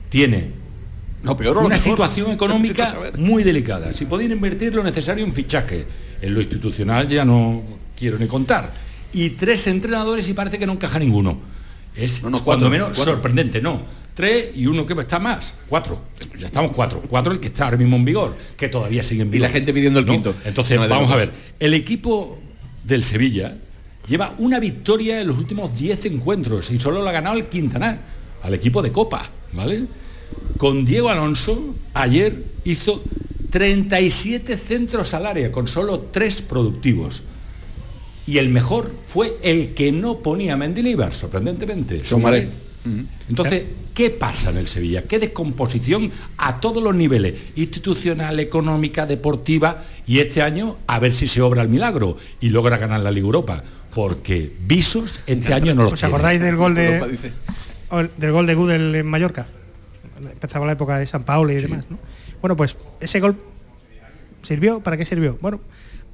S12: tiene
S5: Peor lo
S12: una situación económica muy delicada. Si podían invertir lo necesario en fichaje, en lo institucional ya no quiero ni contar. Y tres entrenadores y parece que no encaja ninguno. Es
S5: No, no,
S12: cuando menos
S5: cuatro.
S12: sorprendente, no. Tres y uno que está más, cuatro. Ya estamos cuatro. Cuatro el que está ahora mismo en vigor, que todavía sigue en
S5: Y
S12: vigor.
S5: la gente pidiendo el
S12: ¿No?
S5: quinto.
S12: Entonces, vamos a ver. El equipo del Sevilla lleva una victoria en los últimos 10 encuentros y solo la ha ganado el Quintanar, al equipo de Copa, ¿vale? Con Diego Alonso, ayer hizo 37 centros al área, con solo 3 productivos. Y el mejor fue el que no ponía a Mendilibar, sorprendentemente.
S5: Somaré.
S12: Entonces, ¿qué pasa en el Sevilla? ¿Qué descomposición a todos los niveles? Institucional, económica, deportiva. Y este año, a ver si se obra el milagro y logra ganar la Liga Europa. Porque visos este año no los
S11: ¿Os
S12: tiene.
S11: acordáis del gol de del gol de Gudel en Mallorca? Empezaba la época de San Paulo y demás, ¿no? Bueno, pues ese gol sirvió, ¿para qué sirvió? Bueno,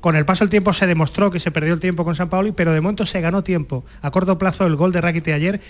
S11: con el paso del tiempo se demostró que se perdió el tiempo con San Pauli, pero de momento se ganó tiempo. A corto plazo el gol de Rakitic ayer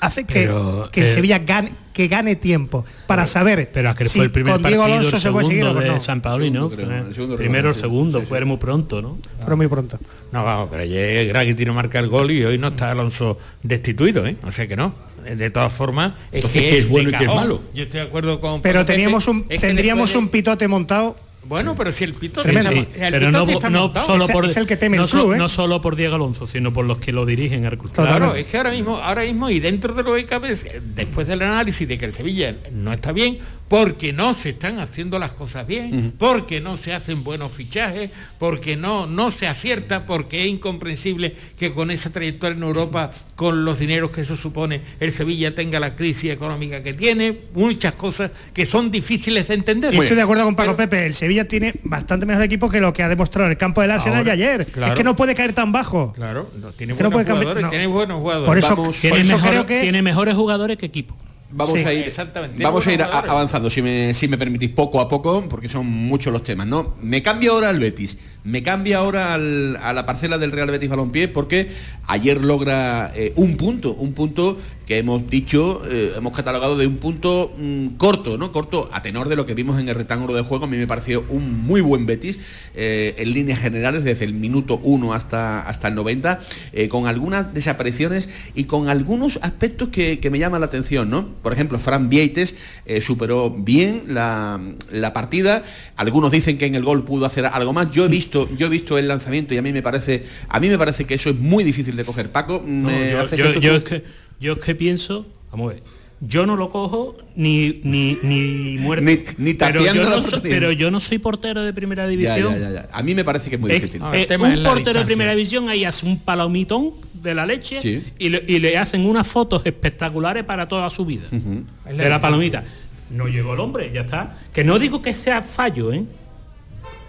S11: hace que,
S13: Pero,
S11: que el
S13: eh,
S11: Sevilla gane, que gane tiempo para saber
S13: Pero que
S11: si
S13: fue el primer
S11: con Diego
S13: partido,
S11: Alonso
S13: el
S11: se puede seguir o
S13: segundo de
S11: no.
S13: San Paoli, ¿no?
S5: creo,
S13: Fue
S5: el segundo
S13: Primero o
S5: creo,
S13: segundo,
S5: sí,
S13: fue muy pronto, ¿no?
S11: Pero muy pronto.
S10: No, vamos, pero ayer Gragui marca el gol y hoy no está Alonso destituido, ¿eh? O sea que no. De todas formas, es
S12: Entonces,
S10: que
S12: ¿qué es bueno y qué es malo?
S10: Yo estoy de acuerdo con
S11: Pero teníamos un,
S10: es que
S11: tendríamos un pitote montado.
S10: Bueno, pero si el pito
S11: Sí,
S10: el
S13: pero no,
S10: está
S13: no solo
S11: Es-
S13: por
S11: es el que teme
S13: no
S11: el club, ¿eh?
S13: no solo por Diego Alonso, sino por los que lo dirigen el club.
S10: Claro, es que ahora mismo, ahora mismo y dentro de lo que cabe, después del análisis de que el Sevilla no está bien, porque no se están haciendo las cosas bien, porque no se hacen buenos fichajes, porque no, no se acierta, porque es incomprensible que con esa trayectoria en Europa, con los dineros que eso supone, el Sevilla tenga la crisis económica que tiene, muchas cosas que son difíciles de entender.
S11: Estoy de acuerdo con Paco Pepe, el Sevilla tiene bastante mejor equipo que lo que ha demostrado en el campo del Arsenal
S10: Ahora,
S11: y ayer.
S10: claro.
S11: Es que no puede caer tan bajo.
S10: Claro, no, tiene
S11: Que no
S10: buenos
S11: puede cambiar-
S10: jugadores,
S11: no.
S10: tiene buenos jugadores.
S11: Por eso,
S5: Vamos-
S13: Tiene,
S11: por eso
S13: mejor-
S11: creo que
S13: tiene mejores jugadores que equipo.
S5: Vamos
S11: Sí,
S5: a ir,
S10: exactamente.
S5: vamos a ir a- avanzando, si me, si me permitís, poco a poco, porque son muchos los temas, ¿no? Me cambia ahora al Betis, me cambia ahora a la parcela del Real Betis Balompié, porque ayer logra eh, un punto, un punto que hemos dicho, eh, hemos catalogado de un punto mm, corto, ¿no? Corto a tenor de lo que vimos en el rectángulo de juego, a mí me pareció un muy buen Betis, eh, en líneas generales, desde el minuto 1 hasta, hasta el 90, eh, con algunas desapariciones y con algunos aspectos que, que me llaman la atención, ¿no? Por ejemplo, Fran Vieites superó bien la, la partida. Algunos dicen que en el gol pudo hacer algo más. Yo he visto, yo he visto el lanzamiento y a mí me parece, a mí me parece que eso es muy difícil de coger. Paco,
S13: No,
S5: me
S13: yo,
S5: hace
S13: yo-
S5: gesto
S13: yo
S5: tú.
S13: es que, yo es que pienso, vamos a ver, yo no lo cojo ni ni ni muerto.
S5: Ni- ni
S13: pero, yo no soy,
S5: portería.
S13: pero yo no soy portero de primera división.
S5: ya, ya, ya. A mí me parece que es muy
S13: Es-
S5: difícil.
S13: eh, un portero de primera división ahí hace un palomitón de la leche
S5: Sí.
S13: y, le, y le hacen unas fotos espectaculares para toda su vida de la palomita. No llegó el hombre, ya está. Que no digo que sea fallo, ¿eh?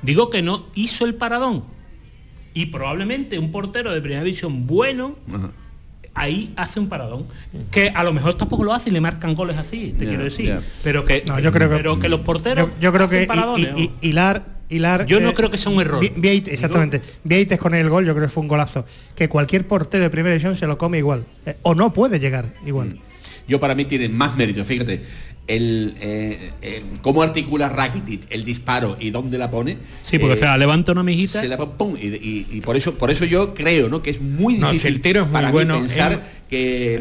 S13: Digo que no hizo el paradón. Y probablemente un portero de primera división bueno ahí hace un paradón. Que a lo mejor tampoco lo hace y le marcan goles así, te quiero decir. Pero que
S11: No, yo creo que-
S13: pero que los porteros
S11: yo, yo creo
S13: hacen
S11: que
S13: paradones,
S11: y- y-
S13: ¿no?
S11: y- hilar hilar
S13: Yo no creo que sea un error.
S11: Vi- exactamente. Vieites con el gol yo creo que fue un golazo. Que cualquier portero de primera división se lo come igual. Eh, o no puede llegar igual.
S5: Yo para mí tiene más mérito, fíjate, el, eh, el- cómo articula Rakitic el disparo y dónde la pone.
S13: Sí, porque
S5: eh,
S13: se la levanta una mijita.
S5: se la pon- pum, y, y- y por eso por eso yo creo ¿no? que es muy
S10: No, si
S5: difícil
S10: el tiro es muy
S5: para mí
S10: bueno,
S5: pensar que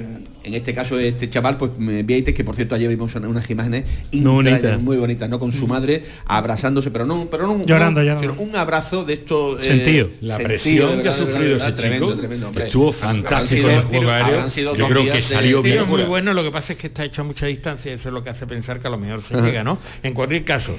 S5: en este caso este chaval pues me Vieites, que por cierto ayer vimos una- unas imágenes
S13: No, bonita.
S5: muy bonitas no con su madre abrazándose pero no pero no
S11: Llorando,
S5: no,
S11: llorando.
S5: sino un abrazo de esto eh,
S13: Sentido.
S12: La
S5: sentido,
S12: presión que ha sufrido ese
S5: tremendo,
S12: chico,
S5: tremendo,
S12: estuvo
S5: Habrán
S12: fantástico
S5: sido-
S12: en el juego aéreo,
S5: habrán sido
S12: yo
S5: dos
S12: creo
S5: días
S12: que
S5: de-
S12: salió
S10: El
S12: bien.
S10: muy bueno, lo que pasa es que está hecho a mucha distancia, eso es lo que hace pensar que a lo mejor se llega, ¿no? En cualquier caso,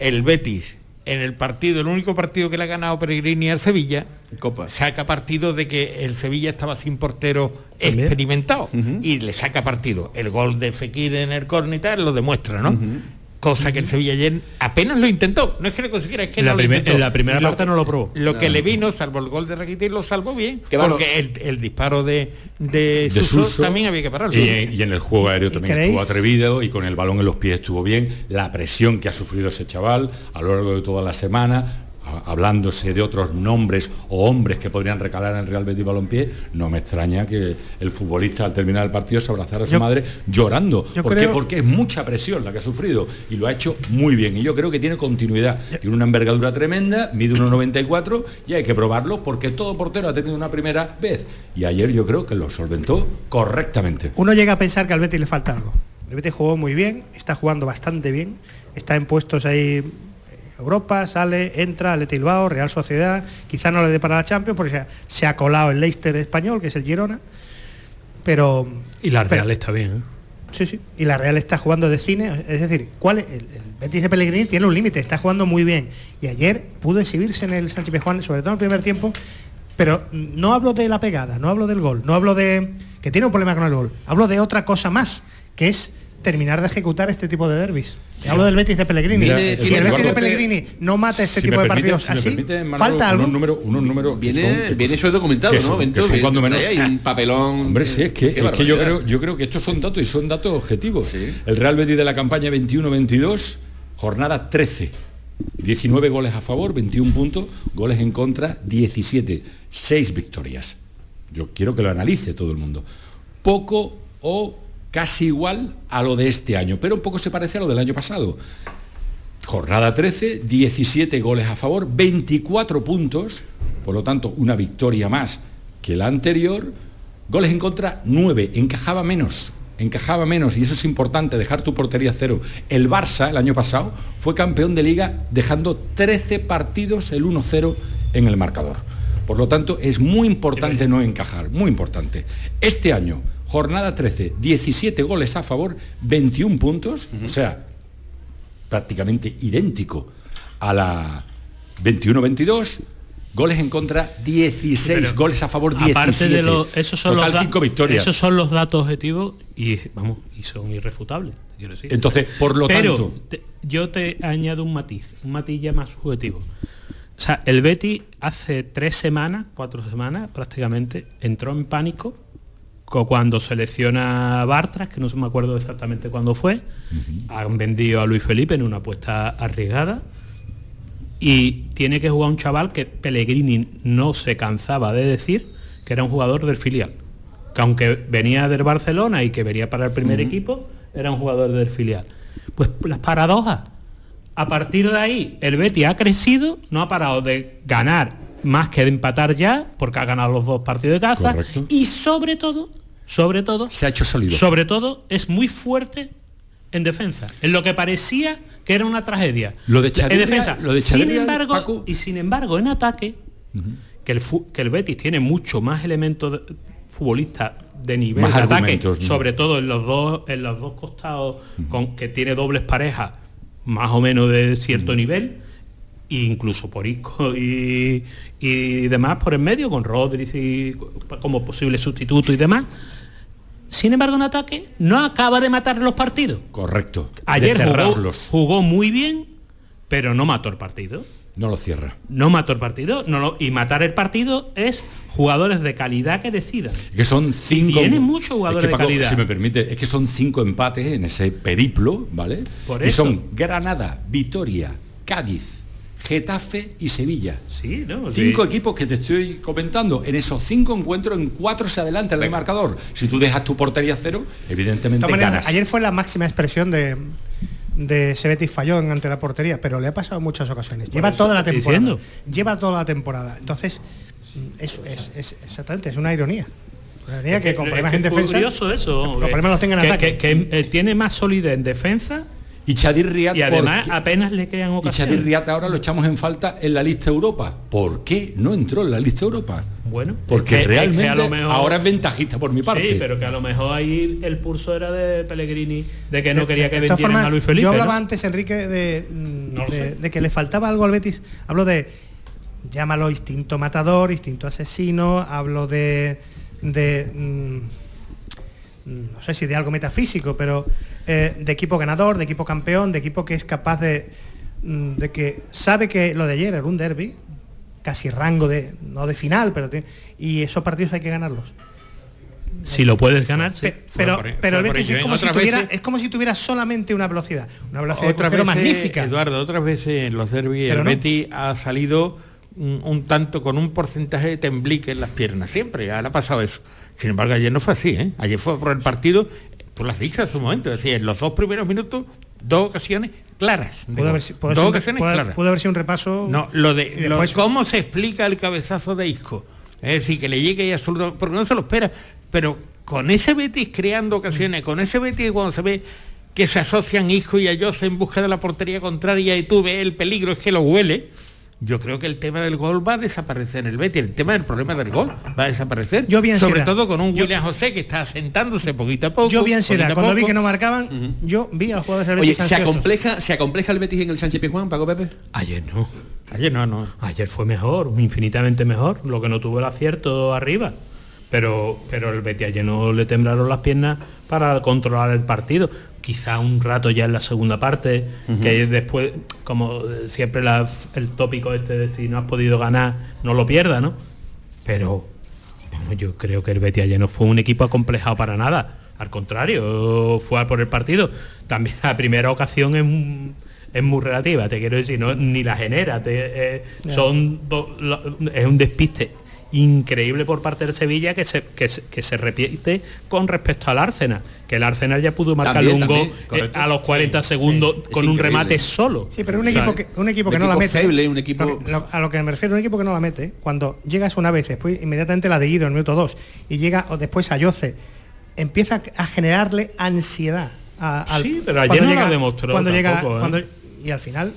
S10: el Betis, en el partido, el único partido que le ha ganado Peregrini al Sevilla,
S5: Copa.
S10: saca partido de que el Sevilla estaba sin portero
S13: También.
S10: experimentado y le saca partido. El gol de Fekir en el córner y tal lo demuestra, ¿no? Cosa que el Sevilla ayer apenas lo intentó. No es que lo consiguiera, es que
S13: En la
S10: no lo
S13: primer-
S10: intentó.
S13: en la primera
S10: Lo
S13: parte no lo probó.
S10: Lo que le vino, salvo el gol de Rakitic, lo salvó bien. Porque el, el disparo de, de,
S12: de
S10: Suso
S12: Suso,
S10: también había que pararlo.
S12: Y, en- y en el juego aéreo también
S11: creéis?
S12: estuvo atrevido y con el balón en los pies estuvo bien. La presión que ha sufrido ese chaval a lo largo de toda la semana, hablándose de otros nombres o hombres que podrían recalar en el Real Betis Balompié, no me extraña que el futbolista al terminar el partido se abrazara a su
S11: Yo-
S12: madre llorando. ¿Por qué? Porque es mucha presión la que ha sufrido y lo ha hecho muy bien. Y yo creo que tiene continuidad. Tiene una envergadura tremenda, mide 1,94 y hay que probarlo porque todo portero ha tenido una primera vez. Y ayer yo creo que lo solventó correctamente.
S11: Uno llega a pensar que al Betis le falta algo. El Betis jugó muy bien, está jugando bastante bien, está en puestos ahí Europa, sale, entra, Athletic Bilbao, Real Sociedad, quizá no le dé para la Champions porque se ha, colado el Leicester español, que es el Girona, pero...
S13: Y la
S11: pero-
S13: Real está bien, ¿eh?
S11: Sí, sí. Y la Real está jugando de cine, es decir, ¿cuál es? El, el Betis de Pellegrini tiene un límite, está jugando muy bien. Y ayer pudo exhibirse en el Sánchez Pizjuán, sobre todo en el primer tiempo, pero no hablo de la pegada, no hablo del gol, no hablo de que tiene un problema con el gol, hablo de otra cosa más, que es terminar de ejecutar este tipo de derbis. Hablo del Betis de Pellegrini.
S12: Mira,
S11: si el Betis de Pellegrini no mata este
S12: Si
S11: tipo de
S12: permite-
S11: partidos
S12: si
S11: así,
S12: permite, Manolo,
S11: falta algo.
S12: Unos números, unos números
S5: Viene,
S12: son-
S5: viene eso documentado,
S12: que
S5: ¿no?
S12: son-
S5: Bento?
S12: que son
S5: Que-
S12: cuando menos-
S5: hay un papelón.
S12: Hombre, sí, es que, es que yo, creo, yo creo que estos son datos y son datos objetivos. El Real Betis de la campaña 21-22, jornada 13. 19 goles a favor, 21 puntos, goles en contra, 17. 6 victorias. Yo quiero que lo analice todo el mundo. Poco o casi igual a lo de este año, pero un poco se parece a lo del año pasado. Jornada 13, 17 goles a favor, 24 puntos, por lo tanto una victoria más que la anterior, goles en contra 9, encajaba menos, encajaba menos y eso es importante, dejar tu portería cero. El Barça el año pasado fue campeón de liga dejando 13 partidos el 1-0 en el marcador. Por lo tanto, es muy importante no encajar, muy importante. Este año, jornada 13, 17 goles a favor, 21 puntos, o sea, prácticamente idéntico a la 21-22, goles en contra 16,
S13: Pero,
S12: goles a favor 17.
S13: Aparte de los, esos son
S12: Total,
S13: los da-
S12: cinco victorias.
S13: Esos son los datos objetivos y vamos, y son irrefutables. quiero decir.
S12: Entonces, por lo
S13: Pero
S12: tanto-
S13: te- yo te añado un matiz, un matiz ya más subjetivo. O sea, el Betty hace tres semanas, cuatro semanas prácticamente, entró en pánico co- cuando selecciona a Bartras, que no se me acuerdo exactamente cuándo fue, han vendido a Luis Felipe en una apuesta arriesgada y tiene que jugar un chaval que Pellegrini no se cansaba de decir que era un jugador del filial. Que aunque venía del Barcelona y que venía para el primer equipo, era un jugador del filial. Pues las paradojas. A partir de ahí, el Betty ha crecido, no ha parado de ganar más que de empatar ya, porque ha ganado los dos partidos de casa.
S12: Correcto.
S13: Y sobre todo, sobre todo,
S12: se ha hecho sólido.
S13: sobre todo, es muy fuerte en defensa. En lo que parecía que era una tragedia.
S12: Lo de
S13: en defensa.
S12: lo de
S13: sin
S12: Chavarria,
S13: embargo,
S12: Paco-
S13: y sin embargo, en ataque, que, el, que el Betis tiene mucho más elementos futbolistas de nivel
S12: Más
S13: de ataque, sobre todo en los dos, en los dos costados, con que tiene dobles parejas más o menos de cierto nivel, e incluso por Isco y, y demás por en medio, con Rodríguez y como posible sustituto y demás. Sin embargo, en ataque no acaba de matar los partidos.
S12: Correcto.
S13: Ayer jugó, jugó muy bien, pero no mató el partido.
S12: No lo cierra.
S13: No mató el partido. No lo- y matar el partido es jugadores de calidad que decidan.
S12: Que son cinco.
S13: Tiene muchos jugadores
S12: Es que,
S13: de calidad.
S12: Si me permite, es que son cinco empates en ese periplo, ¿vale?
S13: Por
S12: y
S13: eso.
S12: son Granada, Vitoria, Cádiz, Getafe y Sevilla.
S13: Sí, ¿no?
S12: Cinco
S13: Sí.
S12: equipos que te estoy comentando. En esos cinco encuentros, en cuatro se adelanta el marcador. Si tú dejas tu portería cero,
S11: De
S12: evidentemente ganas.
S11: ayer fue la máxima expresión de, de ese Betis fallón ante la portería, pero le ha pasado en muchas ocasiones. Lleva toda la temporada.
S13: diciendo.
S11: Lleva toda la temporada. Entonces, eso es, es- exactamente, es una ironía. Una ironía
S13: Es
S11: que, con
S13: es
S11: problemas
S13: que
S11: en
S13: es
S11: defensa.
S13: curioso eso.
S11: Los problemas los tenga en
S13: que,
S11: ataque.
S13: que- que, eh, tiene más solidez en defensa
S12: Y Chadir Riad,
S13: y además apenas le crean
S12: Y
S13: ocasiones.
S12: Chadir Riad ahora lo echamos en falta en la lista Europa. ¿Por qué no entró en la lista Europa?
S13: Bueno,
S12: Porque
S13: es que- es que
S12: realmente
S13: a lo mejor-
S12: ahora es ventajista por mi parte.
S13: Sí, pero que a lo mejor ahí el pulso era de Pellegrini, de que no quería que vendieran a Luis Felipe.
S11: Yo hablaba
S13: ¿no?
S11: antes, Enrique, de, mm,
S13: No
S11: de que le faltaba algo al Betis. Hablo de, llámalo instinto matador, instinto asesino, hablo de, de mm, mm, no sé si de algo metafísico, pero eh, de equipo ganador, de equipo campeón, de equipo que es capaz de, mm, de que sabe que lo de ayer era un derby, casi rango de, no de final, pero y esos partidos hay que ganarlos.
S13: Si lo puedes ganar, sí.
S11: Pe- pero,
S10: por-
S11: pero el Betis es
S10: ¿eh?
S11: como, si
S10: Otras
S11: tuviera,
S10: veces-
S11: es como si tuviera solamente una velocidad, una velocidad
S10: Otras veces,
S11: magnífica.
S10: Eduardo, otras veces en los derbis el
S11: no.
S10: Betis ha salido un, un tanto con un porcentaje de temblique en las piernas, siempre, ahora ha pasado eso. Sin embargo, ayer no fue así, ¿eh? Ayer fue por el partido, tú lo has dicho en su momento, es decir, en los dos primeros minutos, dos ocasiones claras. de
S11: Puede haber, puede
S10: dos
S11: ser
S10: ocasiones
S11: puede-
S10: claras.
S11: puede haber sido un repaso.
S10: No, lo de lo- cómo se explica el cabezazo de Isco. Es decir, que le llegue y absoluto, porque no se lo espera. Pero con ese Betis creando ocasiones, con ese Betis cuando se ve que se asocian Isco y Ayoce en busca de la portería contraria y tú ves el peligro, es que lo huele. Yo creo que el tema del gol va a desaparecer en el Betis, el tema del problema del gol va a desaparecer.
S11: Yo vi
S10: Sobre
S11: ansiedad.
S10: todo con un
S11: Yo-
S10: William José que está asentándose poquito a poco.
S11: yo vi ansiedad. Cuando vi que no marcaban, yo vi a los jugadores del
S5: Oye, ¿se acompleja, ¿se acompleja el Betis en el Sánchez Pizjuán, Paco Pepe?
S13: Ayer no.
S10: Ayer no, no.
S13: Ayer fue mejor, infinitamente mejor, lo que no tuvo el acierto arriba. Pero, pero el Betis ayer no le temblaron las piernas para controlar el partido. Quizá un rato ya en la segunda parte, que después, como siempre la- el tópico este de si no has podido ganar, no lo pierdas, ¿no? Pero vamos, yo creo que el Betis ayer no fue un equipo acomplejado para nada. Al contrario, fue a por el partido. También la primera ocasión es, muy relativa, te quiero decir, no, ni la genera. te- eh,
S11: Ya.
S13: son do- lo- es un despiste increíble por parte del Sevilla que se, que, se- que se repite con respecto al Arsenal, que el Arsenal ya pudo marcar
S5: También,
S13: un gol
S5: también,
S13: eh, a los 40 segundos con un
S5: increíble.
S13: remate solo.
S11: Sí, pero un
S13: O sea,
S11: equipo que, un equipo que
S5: un
S11: no la mete.
S5: feble, un equipo-
S11: lo que- lo- a lo que me refiero, un equipo que no la mete, cuando llegas una vez, después inmediatamente la de Guido en el minuto 2, y llega o después a Yoce, empieza a generarle ansiedad a- al.
S13: Sí, pero ayer no
S11: llega-
S13: la demostró
S11: Cuando llega,
S13: tampoco, ¿eh?
S11: cuando- y al final,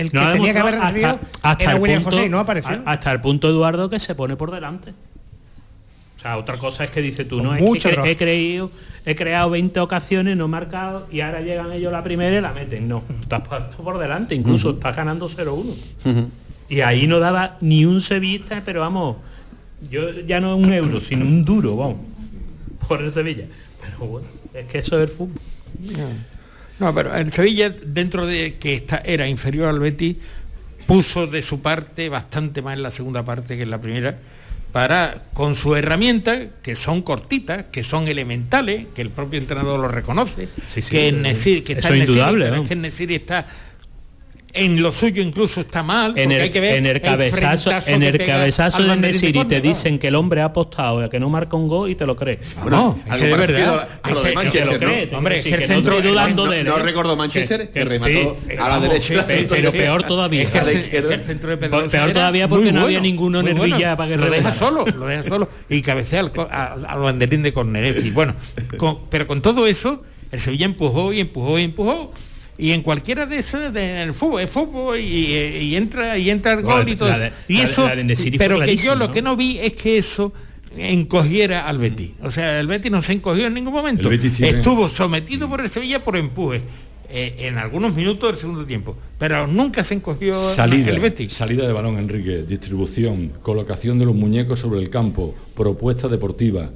S11: el que
S13: no
S11: tenía que haber recibido era
S13: el
S11: William
S13: punto-
S11: José y no apareció.
S13: a- hasta el punto Eduardo que se pone por delante. O sea, otra cosa es que dice tú, no, es
S11: mucho
S13: que
S11: error.
S13: he creído, he creado 20 ocasiones, no he marcado y ahora llegan ellos la primera y la meten. No, tú estás puesto por delante, incluso estás ganando 0-1. Y ahí no daba ni un sevillista, pero vamos, yo ya no un euro, sino un duro, vamos, por el Sevilla. Pero bueno, es que eso es el fútbol.
S10: No, pero el Sevilla, dentro de que está, era inferior al Betis, puso de su parte bastante más en la segunda parte que en la primera, para, con sus herramientas, que son cortitas, que son elementales, que el propio entrenador lo reconoce,
S13: Sí, sí,
S10: que,
S13: eh,
S10: Nesiri- que
S13: eso
S10: está
S13: es
S10: Nesiri,
S13: indudable,
S10: pero
S13: ¿no?
S10: es que Nesiri está en lo suyo incluso está mal,
S13: en el,
S10: hay que ver
S13: en el cabezazo,
S10: frentazo
S13: en el cabezazo de Nesiri te
S10: ¿no?
S13: dicen que el hombre ha apostado a que no marca un gol y te lo crees.
S5: Bueno,
S10: es
S5: algo
S10: que de verdad,
S5: a, a lo
S10: es
S5: de Manchester,
S13: lo
S5: ¿no?
S13: crees,
S10: Hombre, es que el
S13: no estoy dudando
S5: no,
S13: de él,
S5: no recuerdo Manchester, que,
S13: que-
S5: remató
S13: sí,
S5: a la derecha.
S13: pero peor todavía.
S10: Es que el, es el centro de Pedro
S13: Peor todavía porque no había ninguno en
S10: bueno.
S13: Ervilla para que
S10: lo deja solo, lo deja solo y cabecea al, banderín de córner. Es decir, Bueno, pero con todo eso, el Sevilla empujó y empujó y empujó. Y en cualquiera de esos, de- el fútbol, el fútbol y, y entra y entra el
S13: Bueno,
S10: gol y todo
S13: la
S10: eso. y
S13: la
S10: pero que yo lo
S13: ¿no?
S10: que no vi es que eso encogiera al Betis. O sea, el Betis no se encogió en ningún momento.
S12: Tiene-
S10: Estuvo sometido por el Sevilla por empuje. eh, en algunos minutos del segundo tiempo, pero nunca se encogió
S12: Salida,
S10: el Betis.
S12: salida de balón, Enrique, distribución, colocación de los muñecos sobre el campo, propuesta deportiva,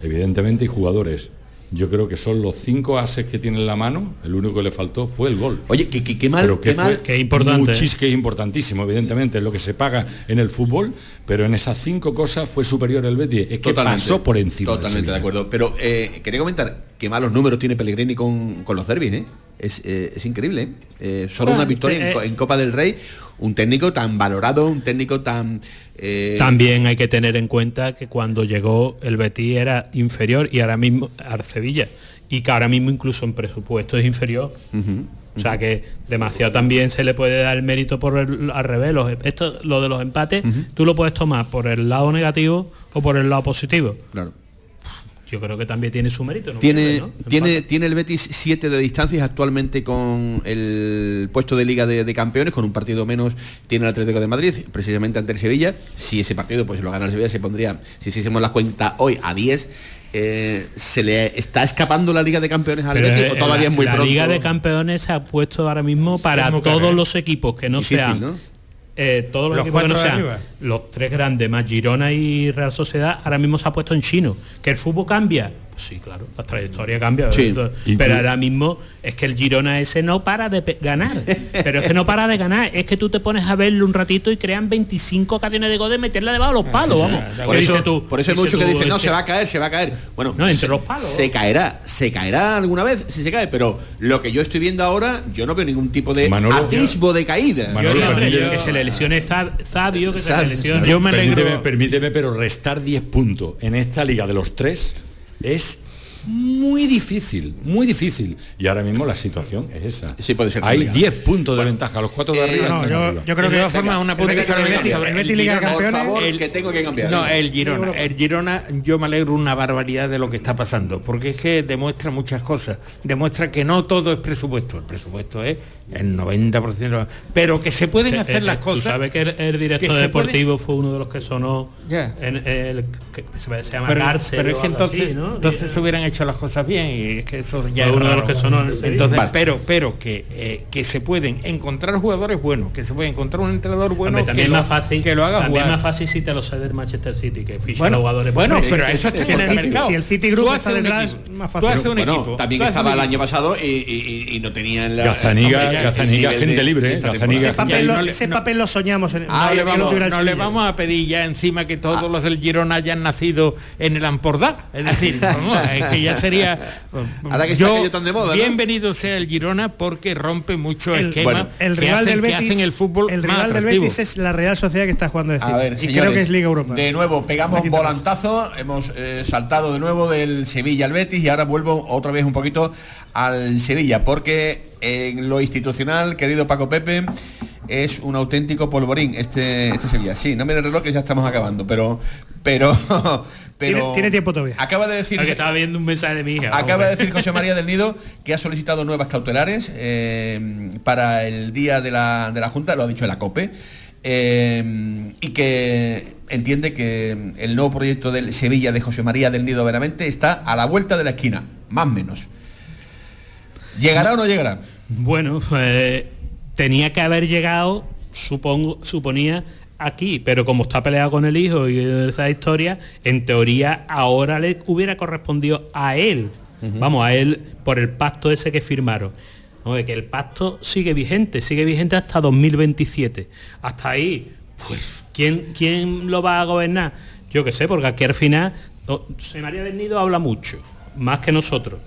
S12: evidentemente y jugadores. Yo creo que son los cinco ases que tiene en la mano, el único que le faltó fue el gol.
S5: Oye, qué, qué- qué mal,
S12: Pero
S5: qué
S12: que
S5: mal.
S12: fue
S13: Qué importante,
S12: muchis- que importantísimo, evidentemente, es lo que se paga en el fútbol, pero en esas cinco cosas fue superior el Betis. Es que pasó por encima.
S5: Totalmente de acuerdo. Pero eh, quería comentar qué malos números tiene Pellegrini con, con los derbis, ¿eh? Es, eh, es increíble, ¿eh? Eh, solo
S13: Bueno,
S5: una victoria en,
S13: eh,
S5: en Copa del Rey, un técnico tan valorado, un técnico tan... eh,
S13: También hay que tener en cuenta que cuando llegó el Betis era inferior y ahora mismo al Sevilla y que ahora mismo incluso en presupuesto es inferior. O sea que demasiado también se le puede dar el mérito por el al revés. Los- esto, lo de los empates, tú lo puedes tomar por el lado negativo o por el lado positivo.
S5: Claro.
S13: Yo creo que también tiene su mérito. ¿no?
S5: Tiene,
S13: ¿no?
S5: tiene, tiene el Betis 7 de distancias actualmente con el puesto de Liga de, de Campeones, con un partido menos tiene el Atlético de Madrid, precisamente ante el Sevilla. Si ese partido pues lo gana el Sevilla, se pondría, si hicimos la cuenta hoy, a 10. Eh, ¿Se le está escapando la Liga de Campeones al Betis
S13: eh,
S5: o todavía
S13: la,
S5: es muy
S13: la
S5: pronto?
S13: Liga de Campeones se ha puesto ahora mismo para todos
S10: ¿eh?
S13: los equipos que no
S5: Difícil,
S13: sean
S5: ¿no?
S13: Eh, todos los,
S10: Los
S13: equipos que no sean los tres grandes más Girona y Real Sociedad ahora mismo se ha puesto en chino. Que el fútbol cambia sí claro la trayectoria cambia
S5: Sí.
S13: Pero ahora mismo es que el Girona ese no para de ganar [laughs] pero es que no para de ganar es que tú te pones a verlo un ratito y crean 25 ocasiones de gol de meterla debajo de los palos vamos
S5: Por eso,
S13: dices tú-
S5: por eso hay muchos que dicen, no,
S13: este-
S5: se va a caer, se va a caer. Bueno,
S13: No, entre
S5: se,
S13: los palos.
S5: se caerá, se caerá alguna vez, si se cae, pero lo que yo estoy viendo ahora, yo no veo ningún tipo de
S12: Manolo,
S5: atisbo de caída.
S12: Manolo,
S13: Sí, hombre,
S12: permíteme-
S13: que se le lesione Zabio que se le lesione
S10: Yo me alegro-
S12: Permíteme, permíteme, pero restar 10 puntos en esta liga de los tres es muy difícil, muy difícil. Y ahora mismo la situación es esa.
S5: Sí, puede ser
S12: Hay
S5: complicado.
S12: 10 puntos de ventaja, los cuatro de
S5: eh,
S12: arriba.
S11: No,
S12: están
S11: yo, yo creo
S10: de
S11: que
S10: todas formas, una sobre
S5: el
S10: el
S5: Betis,
S10: sobre
S11: el
S10: el
S11: Betis Liga de
S10: Girona.
S5: Por
S11: Campeones.
S5: favor,
S10: El-
S5: que tengo que cambiar.
S10: No, el Girona, el Girona, yo me alegro una barbaridad de lo que está pasando, porque es que demuestra muchas cosas. Demuestra que no todo es presupuesto, el presupuesto es el 90%, pero que se pueden
S13: Se-
S10: hacer
S13: eh,
S10: las
S13: tú
S10: cosas.
S13: sabes que el, el director
S10: que
S13: deportivo fue uno de los que sonó en el que se, se llama
S10: pero, es que
S13: algo así,
S10: entonces,
S13: ¿no?
S10: entonces se hubieran hecho las cosas bien y es que eso ya es
S13: uno de los que Sevilla.
S10: entonces
S5: Vale.
S10: pero pero que eh, que se pueden encontrar jugadores buenos que se puede encontrar un entrenador bueno
S13: Hombre, también
S10: que
S13: es
S10: lo,
S13: más fácil
S10: que lo haga
S13: también
S10: jugar
S13: más fácil si te lo cede el Manchester City que ficha
S10: Bueno,
S13: jugadores
S10: bueno, pero
S13: precio.
S10: eso está
S11: si
S10: en
S11: el
S10: mercado.
S11: si el City Group
S10: Tú
S11: está detrás,
S10: equipo.
S11: más
S10: Tú
S11: fácil.
S10: haces un
S5: Bueno,
S10: equipo.
S5: también estaba el año pasado y, y- y- y no tenían la
S12: Gazaniga,
S5: el
S12: Gazaniga, gente
S5: de-
S12: libre,
S11: ese papel, lo, soñamos en
S10: Ah,
S11: no,
S10: le vamos-
S11: tuviera el
S10: no le
S11: Sevilla.
S10: vamos a pedir ya encima que todos los del Girona hayan nacido en el Ampordá. Es decir, [laughs] vamos, es que que ya sería [laughs]
S5: Ahora que está aquello tan de moda, ¿no?
S10: bienvenido sea el Girona porque rompe mucho
S11: El,
S10: esquema
S11: bueno, el
S10: que
S11: rival
S10: hacen,
S11: del
S10: que
S11: Betis,
S10: hacen el fútbol
S11: el
S10: más
S11: rival del
S10: atractivo.
S11: Betis es la Real Sociedad que está jugando de
S5: A ver,
S11: y creo que es Liga Europa.
S5: De nuevo, pegamos un volantazo, hemos eh, saltado de nuevo del Sevilla al Betis y ahora vuelvo otra vez un poquito al Sevilla, porque en lo institucional, querido Paco Pepe, es un auténtico polvorín este, este Sevilla. Sí, no mire el reloj que ya estamos acabando, pero pero [laughs] pero
S11: Tiene- tiene tiempo todavía.
S5: Acaba de decir
S13: Porque estaba viendo un mensaje de mi hija.
S5: Acaba de decir José María del Nido [laughs] que ha solicitado nuevas cautelares eh, para el día de la, de la Junta, lo ha dicho la COPE, eh, y que entiende que el nuevo proyecto del Sevilla de José María del Nido Veramente está a la vuelta de la esquina, más o menos. ¿Llegará o no llegará?
S13: Bueno, eh, tenía que haber llegado, supongo, suponía aquí, pero como está peleado con el hijo y esa historia, en teoría ahora le hubiera correspondido a él, vamos, a él por el pacto ese que firmaron. ¿no? De que el pacto sigue vigente, sigue vigente hasta 2027. Hasta ahí, pues, ¿quién, quién lo va a gobernar? Yo qué sé, porque aquí al final, José María del Nido habla mucho, más que nosotros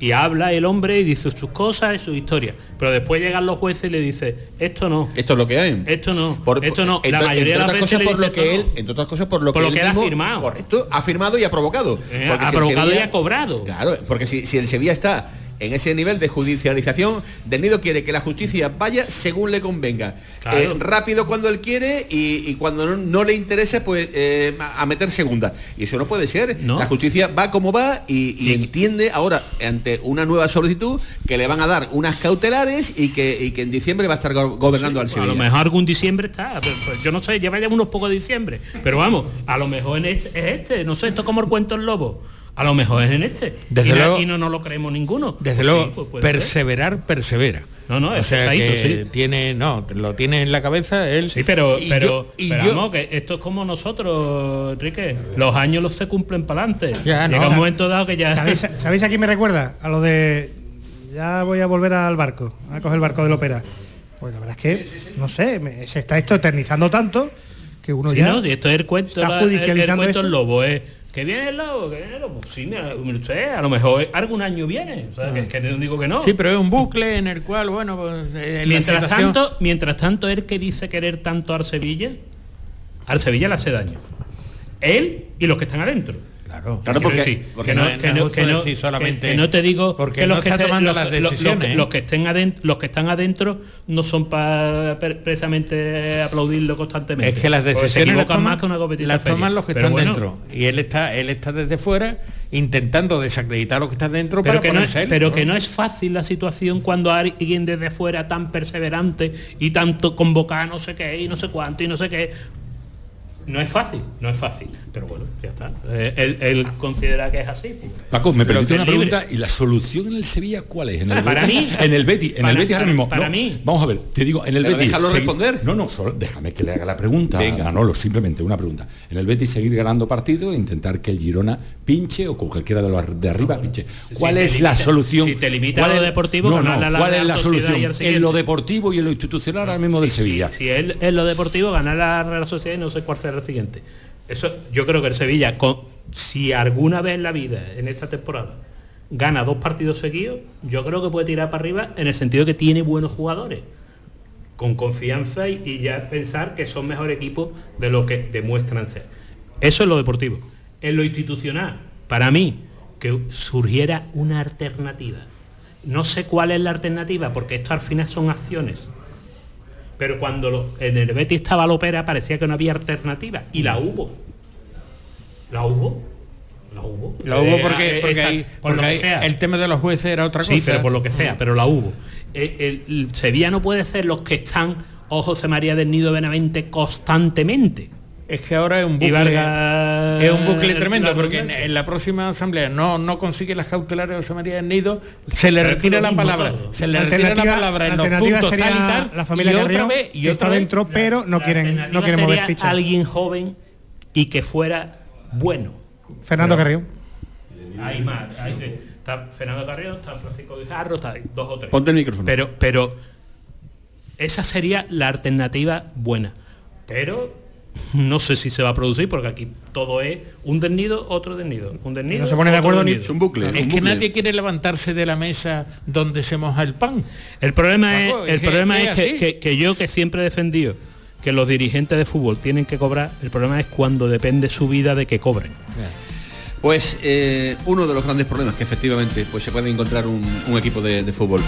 S13: y habla el hombre y dice sus cosas y su historia. Pero después llegan los jueces y le dice, esto no.
S5: Esto es lo que hay.
S13: Esto no.
S5: Por-
S13: esto no. la mayoría de
S5: entre
S13: las
S5: otras
S13: veces
S5: cosas
S13: le
S5: por lo que él,
S13: no.
S5: entre otras cosas por lo
S13: Por
S5: que
S13: lo
S5: él
S13: que él ha
S5: mismo-
S13: firmado.
S5: correcto, ha firmado y ha provocado.
S13: Eh, ha
S5: si
S13: provocado y ha cobrado.
S5: Claro, porque si, si el Sevilla está en ese nivel de judicialización, Del Nido quiere que la justicia vaya según le convenga.
S13: Claro.
S5: Eh, rápido cuando él quiere y, y cuando no, no le interesa, pues eh, a a meter segunda. Y eso no puede ser.
S13: No.
S5: La justicia va como va y, y entiende ahora, ante una nueva solicitud, que le van a dar unas cautelares y que, en diciembre va a estar go- gobernando al
S13: A
S5: Sevilla.
S13: lo mejor algún diciembre está, pero, pues, yo no sé, lleva ya unos pocos de diciembre. Pero vamos, a lo mejor en este, es este, no sé, esto es como el cuento el lobo. A lo mejor es en este.
S10: Desde
S13: y,
S10: luego-
S13: y no nos lo creemos ninguno.
S10: Desde
S13: Pues
S10: luego,
S13: sí, pues ser.
S10: perseverar, persevera.
S13: No, no,
S10: o
S13: es
S10: sea
S13: pesadito,
S10: que
S13: sí.
S10: tiene, no, lo tiene en la cabeza él.
S13: Sí, pero,
S10: Y
S13: pero,
S10: yo- y
S13: pero
S10: yo-
S13: vamos, que esto es como nosotros, Enrique. Los años los se cumplen para adelante.
S10: Ya,
S13: Llega
S10: no.
S13: un momento dado que ya.
S11: ¿Sabéis, ¿Sabéis a quién me recuerda? A lo de ya voy a volver al barco, a coger el barco del ópera. Pues la verdad es que, no sé, me- se está esto eternizando tanto que uno
S13: Sí,
S11: ya...
S13: no, si esto es el cuento,
S11: está
S13: la- el- el,
S11: judicializando
S13: cuento
S11: esto.
S13: el lobo, es que viene el lobo, que viene el lobo. Sí, mira, usted, a lo mejor algún año viene. O sea, que, que no digo que no.
S10: Sí, pero es un bucle en el cual, bueno, pues eh,
S13: mientras
S10: situación-
S13: tanto, mientras tanto, él que dice querer tanto al Sevilla, al Sevilla le hace daño. Él y los que están adentro.
S10: Claro,
S5: Claro, porque-
S13: decir,
S10: porque
S13: que
S10: no
S13: que
S10: no
S13: que no-
S10: decir solamente-
S13: que- que no te digo
S10: porque
S13: que
S10: no
S13: los que
S10: está
S13: estén-
S10: tomando
S13: los-
S10: las
S13: los- los-
S10: decisiones, ¿eh?
S13: los que estén adentro, los que están adentro no son para precisamente aplaudirlo constantemente.
S10: Es que las decisiones las toman,
S13: más que una
S10: las toman los que están
S13: bueno,
S10: dentro. Y él está, él está desde fuera intentando desacreditar a los que están dentro
S13: Pero,
S10: para
S13: que no, es,
S10: él,
S13: pero
S10: ¿no?
S13: que no es fácil la situación cuando alguien desde fuera tan perseverante y tanto convocar no sé qué y no sé cuánto y no sé qué. No es fácil, no es fácil. Pero bueno, ya está. Eh, él, él considera que es así. pues.
S12: Paco, me permite una pregunta. ¿Y la solución en el Sevilla cuál es? En el
S13: Para
S12: Betis,
S13: mí-
S12: En el Betis, en
S13: para-
S12: el Betis ahora mismo.
S13: para
S12: no,
S13: mí.
S12: Vamos a ver, te digo, en el
S5: Pero
S12: Betis.
S5: déjalo responder.
S12: No, no, solo déjame que le haga la pregunta.
S5: Venga.
S12: No, no, simplemente una pregunta. En el Betis seguir ganando partidos e intentar que el Girona pinche o con cualquiera de los de arriba pinche. ¿Cuál es
S13: limita-
S12: la solución?
S13: si te limita
S12: ¿Cuál
S13: a lo
S12: es-
S13: deportivo,
S12: no, no,
S13: a la
S12: ¿cuál es la solución? En lo deportivo y en lo institucional ahora mismo del Sevilla.
S13: Si él en lo deportivo ganar la Real Sociedad y no sé cuál será siguiente. Eso, yo creo que el Sevilla, con- si alguna vez en la vida, en esta temporada, gana dos partidos seguidos, yo creo que puede tirar para arriba en el sentido que tiene buenos jugadores. Con confianza y, y ya pensar que son mejor equipo de lo que demuestran ser. Eso es lo deportivo. En lo institucional, para mí, que surgiera una alternativa. No sé cuál es la alternativa, porque esto al final son acciones. Pero cuando lo- en el Betis estaba Lopera parecía que no había alternativa. Y la hubo. La hubo. La hubo.
S10: Lo hubo porque, porque,
S13: esta-
S10: ahí-
S13: por lo
S10: porque
S13: que
S10: ahí
S13: sea.
S10: el tema de los jueces era otra
S13: Sí,
S10: cosa.
S13: pero por lo que sea, pero la hubo. Eh, el, el Sevilla no puede ser los que están o José María del Nido Benavente constantemente.
S10: Es que ahora es un bucle,
S13: Vargas-
S10: es un bucle tremendo porque en, la próxima asamblea no no consigue las cautelares de José María del Nido, se le retira la palabra,
S13: todo.
S10: se le retira la
S11: alternativa-
S10: palabra en los puntos tal y
S11: sería
S10: tal
S11: la familia
S10: y otra
S11: Carrión,
S10: vez y
S11: que está
S10: vez-
S11: dentro, pero no quieren, no quieren mover
S13: sería
S11: ficha.
S13: alguien joven y que fuera bueno.
S11: Fernando
S13: Pero-
S11: Carrión.
S13: Hay más. hay- eh, está Fernando Carrión, está Francisco Guijarro, está ahí, dos o tres.
S5: Ponte el micrófono.
S13: Pero, pero esa sería la alternativa buena. Pero no sé si se va a producir porque aquí todo es un desnido, otro desnido, un desnido.
S11: No se pone de acuerdo ni-.
S5: Es un bucle.
S10: Es
S5: un
S10: que
S5: bucle.
S10: nadie quiere levantarse de la mesa donde se moja el pan.
S13: El problema es, el
S10: es
S13: problema
S10: es
S13: es que, que- que yo que siempre he defendido que los dirigentes de fútbol tienen que cobrar, el problema es cuando depende su vida de que cobren.
S5: Pues eh, uno de los grandes problemas que efectivamente pues se puede encontrar un, un equipo de, de fútbol.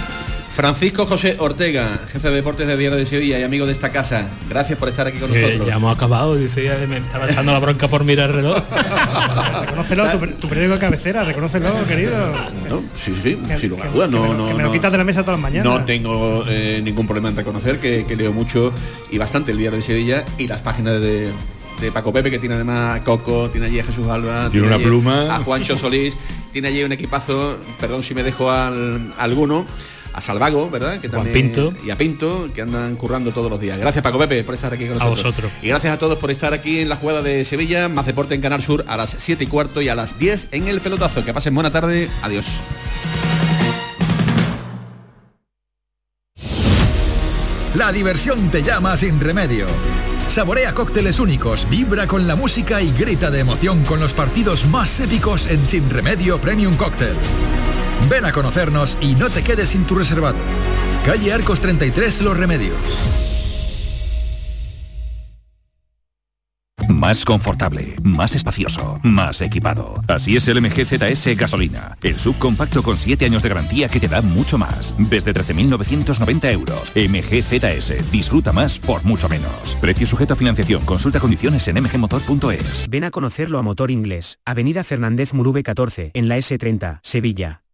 S5: Francisco José Ortega, jefe de deportes de Diario de Sevilla y amigo de esta casa. Gracias por estar aquí con
S13: Que
S5: nosotros.
S13: ya hemos acabado, dice, ya me estaba echando la bronca por mirar el reloj. [laughs]
S11: Reconócelo, tu, tu periódico de cabecera, reconócelo, querido.
S5: No, sí, sí,
S11: Que-
S5: sin lugar a
S11: que-
S5: dudas,
S11: que
S5: no,
S11: me lo-
S5: no,
S11: que me lo
S5: no.
S11: quitas de la mesa todas las mañanas.
S5: No tengo eh, ningún problema en reconocer que, que leo mucho y bastante el Diario de Sevilla y las páginas de, de Paco Pepe, que tiene además a Coco, tiene allí a Jesús Alba,
S12: Tiene una pluma.
S5: a Juancho Solís, tiene allí un equipazo, perdón si me dejo al, alguno, a Salvago, ¿verdad? Que también-
S13: Pinto.
S5: Y a Pinto, que andan currando todos los días. Gracias Paco Pepe por estar aquí con
S13: A
S5: nosotros.
S13: vosotros.
S5: Y gracias a todos por estar aquí en la jugada de Sevilla, más deporte en Canal Sur a las 7 y cuarto y a las 10 en el pelotazo. Que pasen buena tarde, adiós.
S16: La diversión te llama sin remedio. Saborea cócteles únicos, vibra con la música y grita de emoción con los partidos más épicos en Sin Remedio Premium Cóctel. Ven a conocernos y no te quedes sin tu reservado. Calle Arcos 33 Los Remedios.
S17: Más confortable, más espacioso, más equipado. Así es el MG ZS Gasolina. El subcompacto con 7 años de garantía que te da mucho más. Desde 13.990 euros. MG ZS. Disfruta más por mucho menos. Precio sujeto a financiación. Consulta condiciones en mgmotor.es.
S18: Ven a conocerlo a Motor Inglés, Avenida Fernández Murube 14, en la S30, Sevilla.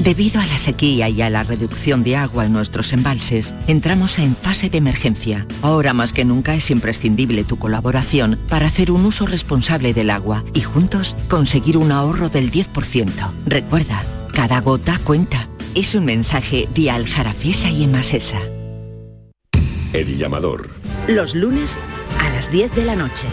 S3: Debido a la sequía y a la reducción de agua en nuestros embalses, entramos en fase de emergencia. Ahora más que nunca es imprescindible tu colaboración para hacer un uso responsable del agua y juntos conseguir un ahorro del 10%. Recuerda, cada gota cuenta. Es un mensaje de Aljarafesa y Emasesa.
S19: El llamador.
S20: Los lunes a las 10 de la noche.